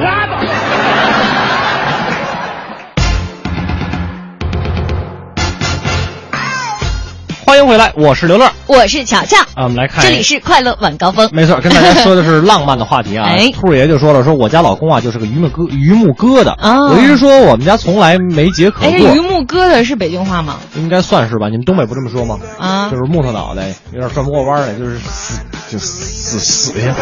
迎回来，我是刘乐，我是巧巧啊，我们来看，这里是快乐晚高峰，没错，跟大家说的是 浪漫的话题啊。哎，兔爷就说了，说我家老公啊就是个榆木疙榆木疙瘩啊。我一直说我们家从来没结可过。哎，榆木疙瘩是北京话吗？应该算是吧，你们东北不这么说吗？啊，就是木头脑袋，有点转不过弯来，就是死就死死呀。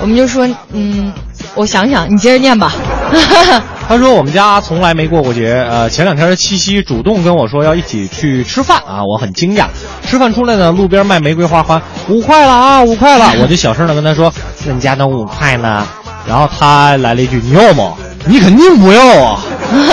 我们就说，嗯，我想想，你接着念吧。他说我们家从来没过过节，呃，前两天七夕主动跟我说要一起去吃饭啊，我很惊讶。吃饭出来呢，路边卖玫瑰花花，五块了啊，五块了，我就小声的跟他说，那你家能五块呢？然后他来了一句，你要吗？你肯定不要啊。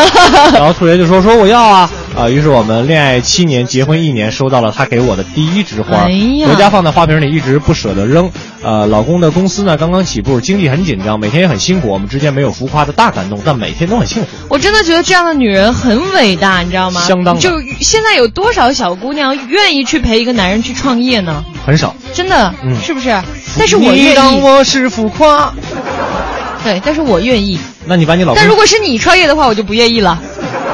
然后兔爷就说说我要啊啊！于是我们恋爱七年，结婚一年，收到了他给我的第一枝花，哎回家放在花瓶里，一直不舍得扔。呃，老公的公司呢刚刚起步，经济很紧张，每天也很辛苦。我们之间没有浮夸的大感动，但每天都很幸福。我真的觉得这样的女人很伟大，你知道吗？相当就现在有多少小姑娘愿意去陪一个男人去创业呢？很少，真的，嗯是不是？但是我你愿意，当我是浮夸。对，但是我愿意。那你把你老公但，如果是你创业的话，我就不愿意了，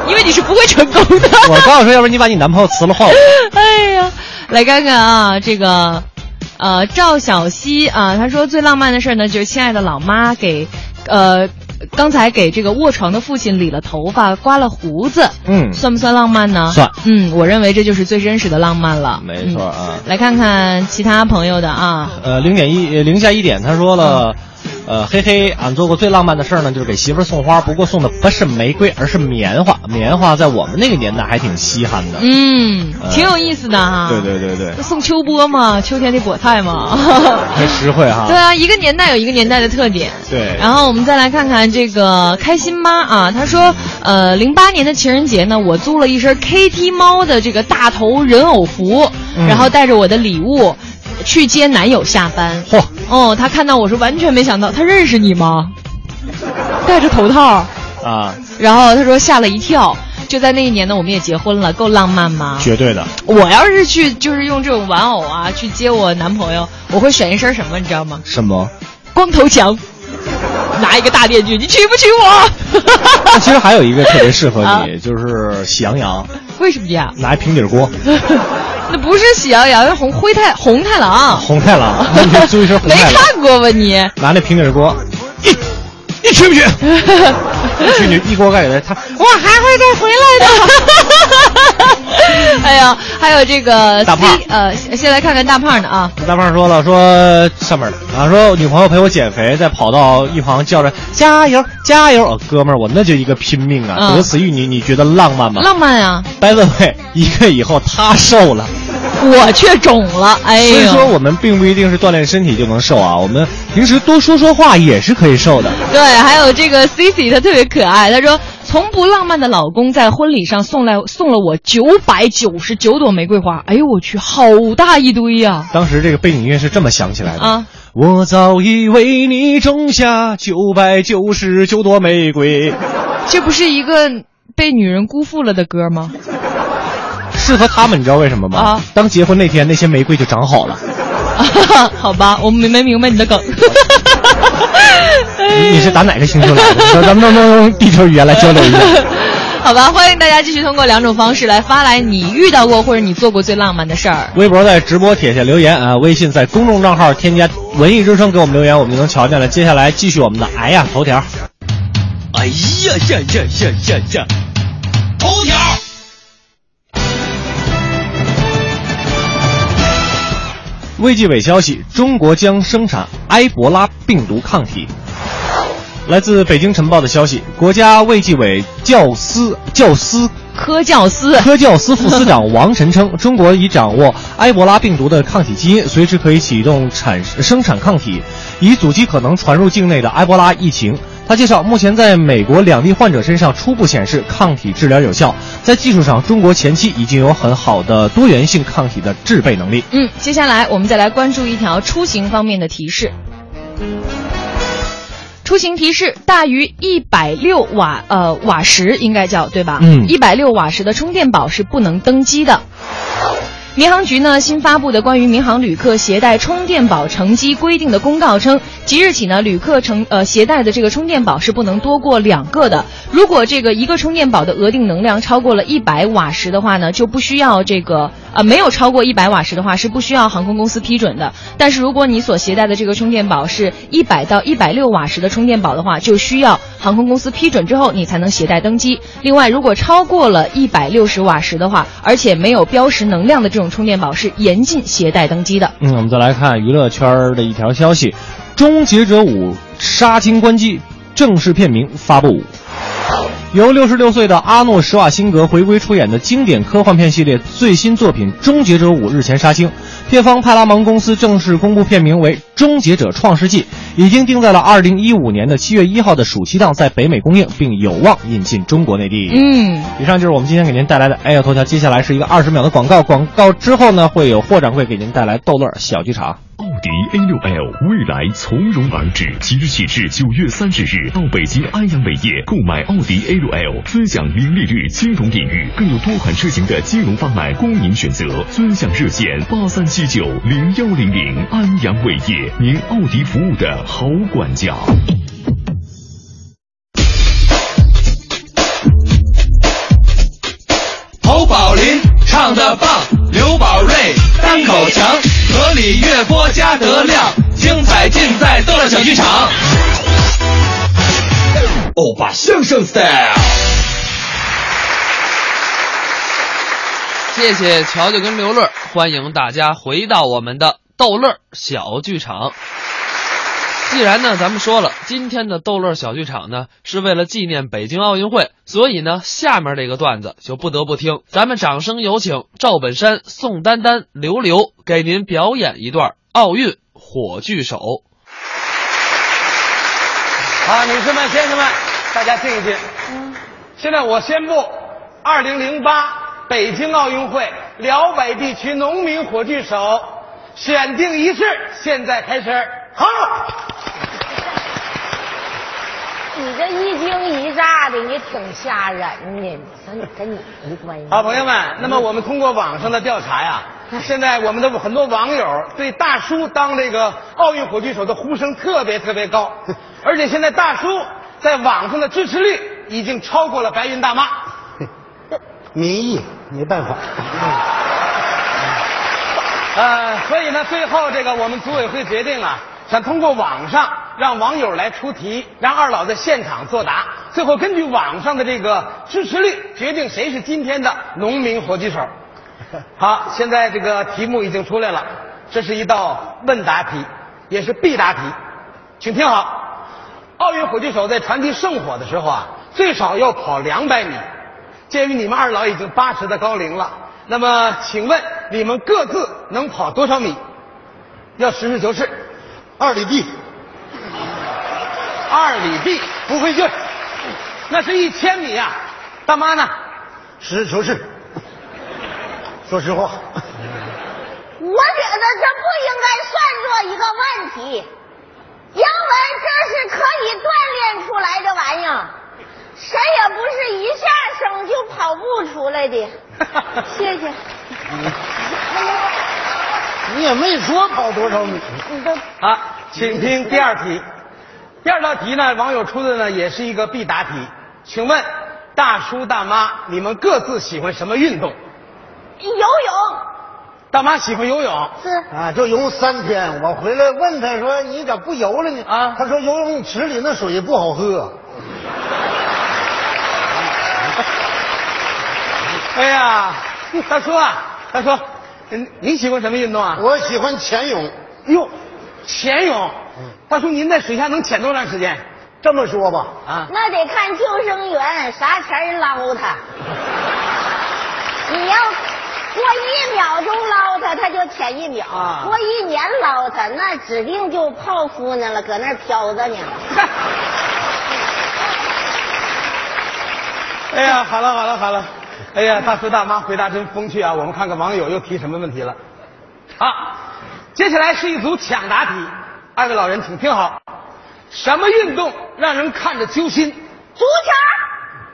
因为你是不会成功的。我刚想说，要不然你把你男朋友辞了换我。哎呀，来看看啊，这个，呃，赵小西啊，他说最浪漫的事儿呢，就是亲爱的老妈给，呃，刚才给这个卧床的父亲理了头发，刮了胡子，嗯算不算浪漫呢？算，嗯，我认为这就是最真实的浪漫了。没错啊。来看看其他朋友的啊，呃，零点一呃零下一点，他说了，呃，嘿嘿，俺做过最浪漫的事儿呢，就是给媳妇儿送花，不过送的不是玫瑰，而是棉花。棉花在我们那个年代还挺稀罕的。嗯，呃挺有意思的哈。对对对对，送秋波嘛，秋天的果菜嘛。还实惠哈。对啊，一个年代有一个年代的特点。对然后我们再来看看这个开心妈啊，她说，呃，零八年的情人节呢，我租了一身 KT 猫的这个大头人偶服，嗯然后带着我的礼物去接男友下班。嚯！哦，他看到我是完全没想到，他认识你吗？戴着头套，啊，然后他说吓了一跳。就在那一年呢，我们也结婚了，够浪漫吗？绝对的。我要是去就是用这种玩偶啊去接我男朋友，我会选一身什么，你知道吗？什么？光头强，拿一个大电锯，你娶不娶我？那其实还有一个特别适合 啊你，就是喜羊羊，为什么呀？拿一平底锅，那不是喜羊羊，是红灰太红太狼。红太狼，一身红没太狼，看过吧你？拿那平底锅，你你去不去？去你一锅盖给他，他我还会再回来的。哎呀，还有这个大胖呃，先来看看大胖的啊。大胖说了，说上面的啊，说女朋友陪我减肥，在跑道一旁叫着加油加油，哦、哥们儿，我那就一个拼命啊！嗯得此一女，你觉得浪漫吗？浪漫啊！by the way，一个月以后他瘦了，我却肿了，哎所以说。我们并不一定是锻炼身体就能瘦啊，我们平时多说说话也是可以瘦的。对，还有这个 C C，她特别可爱。她说，从不浪漫的老公在婚礼上送来送了我九百九十九朵玫瑰花，哎呦我去，好大一堆呀、当时这个背景音乐是这么响起来的啊！我早已为你种下九百九十九朵玫瑰，这不是一个被女人辜负了的歌吗？适合他们，你知道为什么吗？啊当结婚那天，那些玫瑰就长好了。好吧，我没没明白你的梗。你你是打哪个星球来的？咱们能不能用地球语言来交流一下？好吧，欢迎大家继续通过两种方式来发来你遇到过或者你做过最浪漫的事儿。微博在直播帖下留言啊，微信在公众账号添加“文艺之声”给我们留言，我们就能瞧见了。接下来继续我们的哎呀头条。哎呀呀呀呀呀呀！头条。卫计委消息，中国将生产埃博拉病毒抗体。来自北京晨报的消息，国家卫计委教司教司科教司科教司副司长王晨称，中国已掌握埃博拉病毒的抗体基因，随时可以启动产生产抗体，以阻击可能传入境内的埃博拉疫情。他介绍，目前在美国两例患者身上初步显示抗体治疗有效，在技术上，中国前期已经有很好的多元性抗体的制备能力。嗯，接下来我们再来关注一条出行方面的提示。出行提示：大于一百六瓦呃瓦时应该叫对吧？嗯一百六瓦时的充电宝是不能登机的。民航局呢新发布的关于民航旅客携带充电宝乘机规定的公告称，即日起呢，旅客乘呃携带的这个充电宝是不能多过两个的。如果这个一个充电宝的额定能量超过了一百瓦时的话呢，就不需要这个呃没有超过一百瓦时的话是不需要航空公司批准的。但是如果你所携带的这个充电宝是一百到一百六瓦时的充电宝的话，就需要航空公司批准之后你才能携带登机。另外，如果超过了一百六十瓦时的话，而且没有标识能量的这种充电宝是严禁携带登机的。嗯，我们再来看娱乐圈的一条消息，《终结者五》杀青关机正式片名发布。由六十六岁的阿诺·施瓦辛格回归出演的经典科幻片系列最新作品《终结者五》日前杀青，片方派拉蒙公司正式公布片名为《终结者创世纪》，已经定在了二零一五年的七月一号的暑期档在北美公映，并有望引进中国内地。嗯，以上就是我们今天给您带来的哎呀头条，接下来是一个二十秒的广告，广告之后呢，会有霍掌柜给您带来逗乐小剧场。奥迪 A6L 未来从容而至，即日起至九月三十日，到北京安阳伟业购买奥迪 A6L，尊享零利率金融领域，更有多款车型的金融方案供您选择。尊享热线八三七九零幺零零，安阳伟业，您奥迪服务的好管家。侯宝林唱的棒，刘宝瑞单口强，河里月波加德亮，精彩尽在逗乐小剧场。欧巴相声 style。谢谢乔乔跟刘乐，欢迎大家回到我们的逗乐小剧场。既然呢，咱们说了，今天的逗乐小剧场呢是为了纪念北京奥运会，所以呢，下面这个段子就不得不听。咱们掌声有请赵本山、宋丹丹、刘刘给您表演一段奥运火炬手。好，女士们、先生们，大家静一静。现在我宣布，二零零八北京奥运会辽北地区农民火炬手选定仪式现在开始。好，你这一惊一乍的，你挺吓人的。你说你跟你没关系。好，朋友们，那么我们通过网上的调查呀，现在我们的很多网友对大叔当这个奥运火炬手的呼声特别特别高，而且现在大叔在网上的支持率已经超过了白云大妈。民意没办法。呃，所以呢，最后这个我们组委会决定啊，想通过网上让网友来出题，让二老在现场作答，最后根据网上的这个支持率决定谁是今天的农民火炬手。好，现在这个题目已经出来了，这是一道问答题，也是必答题，请听好。奥运火炬手在传递圣火的时候啊，最少要跑两百米。鉴于你们二老已经八十的高龄了，那么请问你们各自能跑多少米？要实事求是。二里地。二里地不费劲。那是一千米呀、大妈呢？实事求是，说实话，我觉得这不应该算作一个问题，因为这是可以锻炼出来的玩意儿，谁也不是一下生就跑步出来的。谢谢。你也没说跑多少米。好，请听第二题。第二道题呢，网友出的呢也是一个必答题。请问大叔大妈，你们各自喜欢什么运动？游泳大妈喜欢游泳，是啊，就游三天。我回来问他说：“你咋不游了呢？”啊，他说：“游泳池里那水不好喝。哎呀，大叔啊，大叔，嗯你喜欢什么运动啊？我喜欢潜泳。哟，潜泳，大叔您在水下能潜多长时间？这么说吧，啊，那得看救生员啥前儿捞他。你要过一秒钟捞他，他就潜一秒；啊过一年捞他，那指定就泡芙呢了，搁那儿飘着呢。哎呀，好了好了好了，哎呀，大叔大妈回答真风趣啊！我们看看网友又提什么问题了。好，接下来是一组抢答题，二位老人请听好，什么运动让人看着揪心？足球，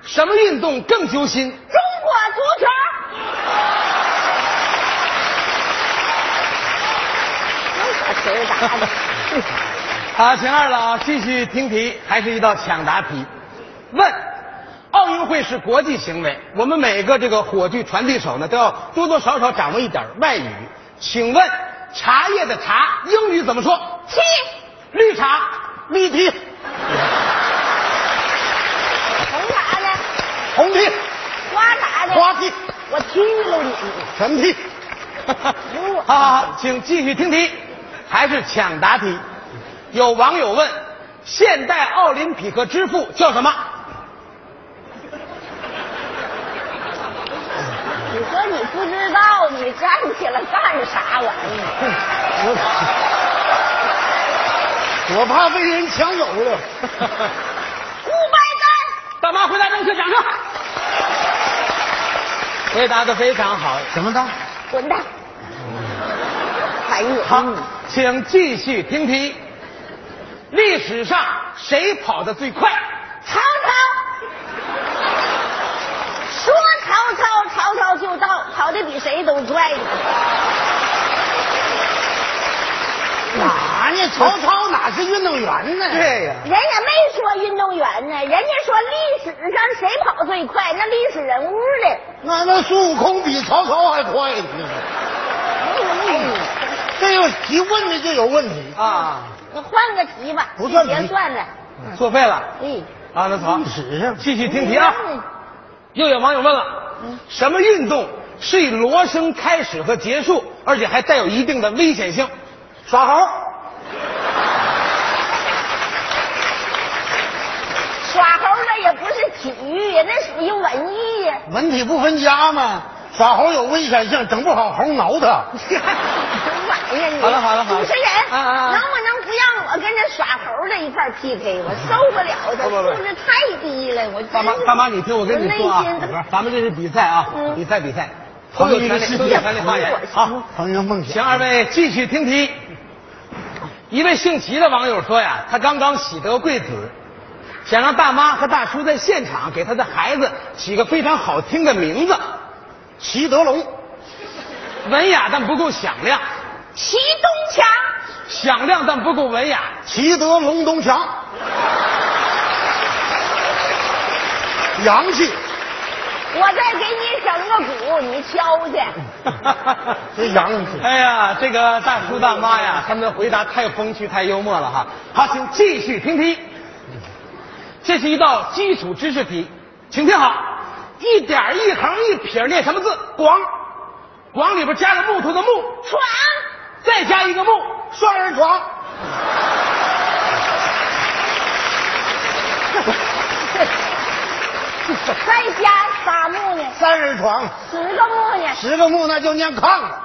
什么运动更揪心？中国足球。好，请二老继续听题，还是一道抢答题。问：奥运会是国际行为，我们每个这个火炬传递手呢，都要多多少少掌握一点外语。请问，茶叶的茶英语怎么说？踢，绿茶，绿踢，红茶呢？红踢，花茶呢？花踢，我踢了你。全踢。好好好，请继续听题，还是抢答题。有网友问：现代奥林匹克之父叫什么？你说你不知道，你站起来干啥玩意儿？我怕被人抢走了。顾拜旦，大妈回答正确，掌声。回答的非常好，怎么的？滚蛋！还有好，请继续听题。历史上谁跑得最快？曹操，说曹操，曹操就到，跑的比谁都快。哪呢？曹操哪是运动员呢？对呀、人家没说运动员呢，人家说历史上谁跑最快，那历史人物呢？那那孙悟空比曹操还快呢。这个提问的就有问题啊！那换个题吧，不算别算了。作废了。嗯，啊，那好，历史上继续听题啊。又有网友问了，什么运动是以锣声开始和结束，而且还带有一定的危险性？耍猴。耍猴那也不是体育呀，那属于文艺呀。文体不分家嘛。耍猴有危险性，整不好猴挠他。什么玩意儿你？好了好了好了主持人，啊啊啊能不能不让我跟这耍猴的一块儿 PK？我受不了他，不不不素质太低了。我大妈大妈，你听我跟你说啊咱们这是比赛啊，嗯比赛比赛，都有权利，都有权利发言。好，朋友梦请想。二位继续听题。一位姓齐的网友说呀，他刚刚喜得贵子，想让大妈和大叔在现场给他的孩子起个非常好听的名字，齐德龙，文雅但不够响亮，齐东强，响亮但不够文雅，齐德龙东强，洋气，我再给你整个鼓，你敲去。真洋气。哎呀，这个大叔大妈呀，他们的回答太风趣、太幽默了哈。好，请继续听题。这是一道基础知识题，请听好，一点一横一撇念什么字？广，广里边加了木头的木，床，再加一个木，双人床，再加仨木呢，三人床，十个木呢。十个木那就念炕了。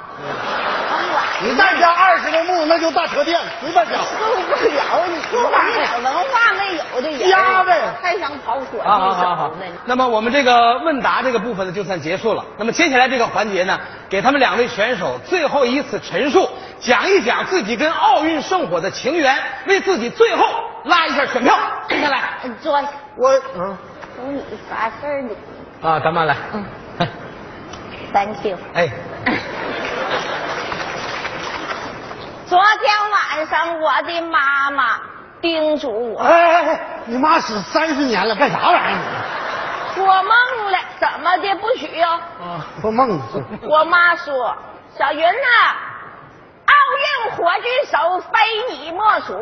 你再加二十个木，那就大车店，随便加。受不了，你一点文化没有。的眼，加呗还想跑火好好好好。那么我们这个问答这个部分呢，就算结束了。那么接下来这个环节呢，给他们两位选手最后一次陈述，讲一讲自己跟奥运圣火的情缘，为自己最后拉一下选票。接下来坐，我嗯，有你啥事儿呢啊，咱们来，？Thank you。哎，昨天晚上我的妈妈叮嘱我，哎哎哎，你妈死三十年了，干啥玩意儿？做梦了，怎么的不许呀？啊，做梦。我妈说：“小云呐、奥运火炬手非你莫属，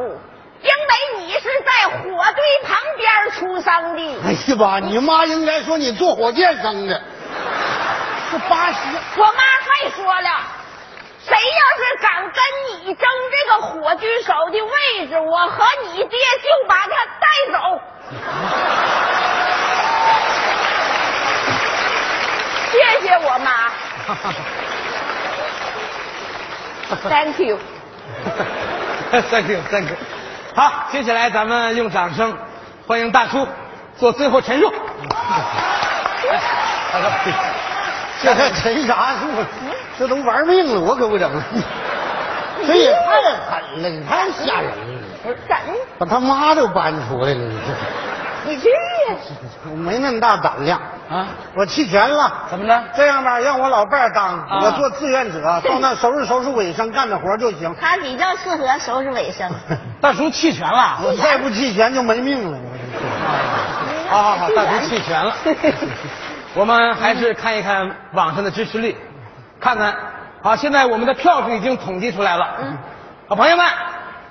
因为你是在火堆旁边出生的。”哎呀妈，你妈应该说你坐火箭生的。是八十，我妈还说了，谁要是敢跟你争这个火炬手的位置，我和你爹就把他带走。谢谢我妈，Thank you。thank you，thank you。好，接下来咱们用掌声欢迎大叔做最后陈述。来，大哥，这还陈啥树？这都玩命了，我可不整了。这也太狠了，你太吓人了，怎？把他妈都搬出来了，你这。你去呀！我没那么大胆量啊！我弃权了。怎么着？这样吧，让我老伴儿当，我做志愿者，到那收拾收拾卫生，干点活就行。他比较适合收拾卫生。大叔弃权了。我再不弃权就没命了。好好好，大叔弃权了。我们还是看一看网上的支持率，看看。好，现在我们的票数已经统计出来了。嗯。好，朋友们，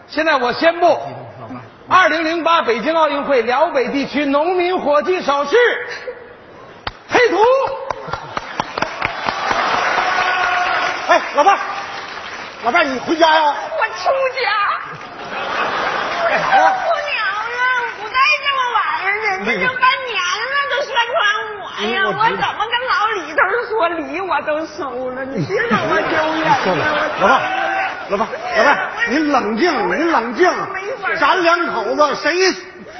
现在我宣布，二零零八北京奥运会辽北地区农民火炬手是黑土。哎，老伴儿，老伴儿，你回家呀？我出家。干啥呀？姑娘啊，不带这么玩意儿的，这都半年了，都宣传我呀，我怎么跟老李头说礼我都收了，你别让我丢脸了。老伴，老伴，老伴儿，您冷静，你冷静，咱两口子谁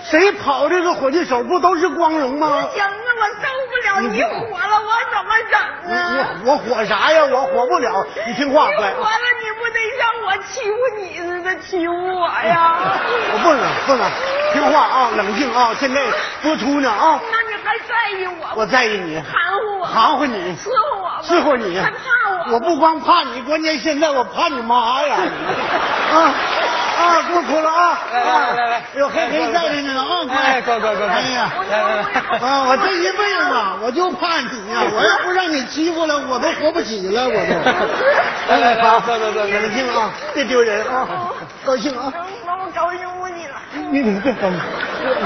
谁跑这个火炬手不都是光荣吗？不行啊，我受不了你火了，我怎么整啊？我我火啥呀？我火不了，你听话，乖。你火了，你不得像我欺负你似的欺负我呀？我不能不能，听话啊，冷静啊，现在播出呢啊。那你还在意我？我在意你，含糊我，含糊你，伺候我，伺候你，还怕我？我不光怕你，关键现在我怕你妈呀！啊啊，不哭了啊！来来来来，有黑黑在里呢啊！哎，够够够！哎呀，来来来，啊，我这一辈子我就怕你呀！我要不让你欺负了，我都活不起了，我都。来来来，好，走走走，冷静啊，别丢人啊，高兴啊！那我高兴不起来。你你别高兴，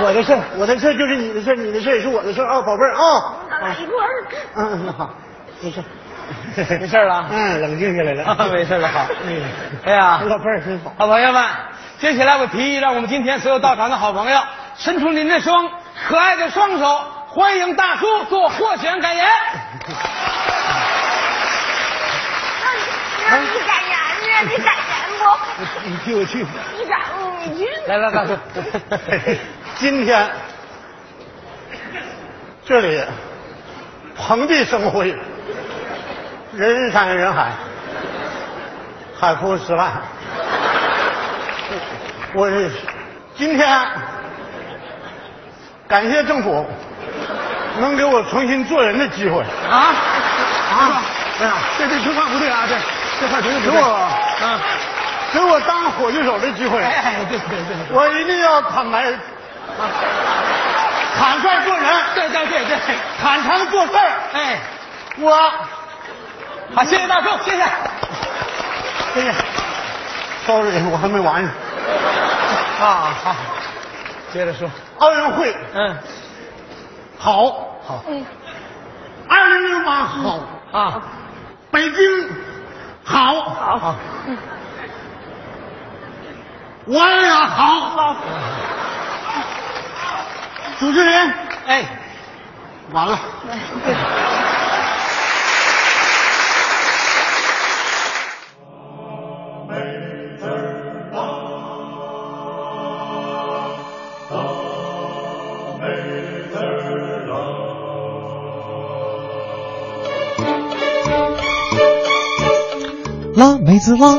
我的事儿，我的事儿就是你的事儿，你的事儿也是我的事儿啊，宝贝儿啊。咱俩一块儿。嗯，那好，没事。没事了，嗯，冷静下来了，啊，没事了，好。嗯，哎呀，老伴儿真好。好朋友们，接下来我提议，让我们今天所有到场的好朋友伸出您的双可爱的双手，欢迎大叔做获选感言。让你敢言呢？你感言不？你替我去。你敢？你去。来来，大叔，今天这里蓬荜生辉，人山人海，海枯石烂。我今天感谢政府能给我重新做人的机会啊啊！哎呀，这这这话不对啊，这这话绝对不对。给我啊，给我当火炬手的机会。哎，对对对，我一定要坦白，坦率做人。对对对对，坦诚做事儿。哎，我好，谢谢大叔，谢谢，谢谢。Sorry，我还没完呢。啊好，接着说，奥运会。嗯，好，好，嗯，二零零八好，啊，北京好，好，我也好。主持人，哎，完了。辣妹子辣，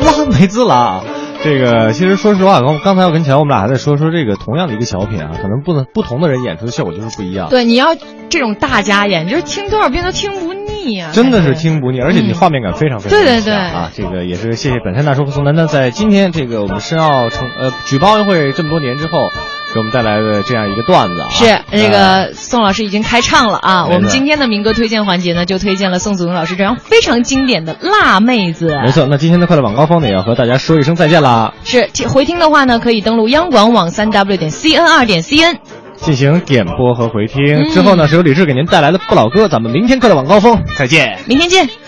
辣妹子辣。这个其实说实话，刚刚才我跟乔我们俩还在说说这个同样的一个小品啊，可能不能不同的人演出的效果就是不一样。对，你要这种大家演，就是听多少遍都听不腻啊！真的是听不腻，而且你画面感非常非常对对对啊！这个也是谢谢本山大叔和宋丹丹在今天这个我们申奥成呃举办奥运会这么多年之后，给我们带来的这样一个段子啊。是那个宋老师已经开唱了啊！我们今天的民歌推荐环节呢，就推荐了宋祖英老师这样非常经典的《辣妹子》。没错，那今天的快乐晚高峰呢，也要和大家说一声再见啦。是回听的话呢，可以登录央广网三 w 点 cn 二点 cn。进行点播和回听、嗯之后呢，是由李志给您带来的不老歌，咱们明天快乐晚高峰再见。明天见。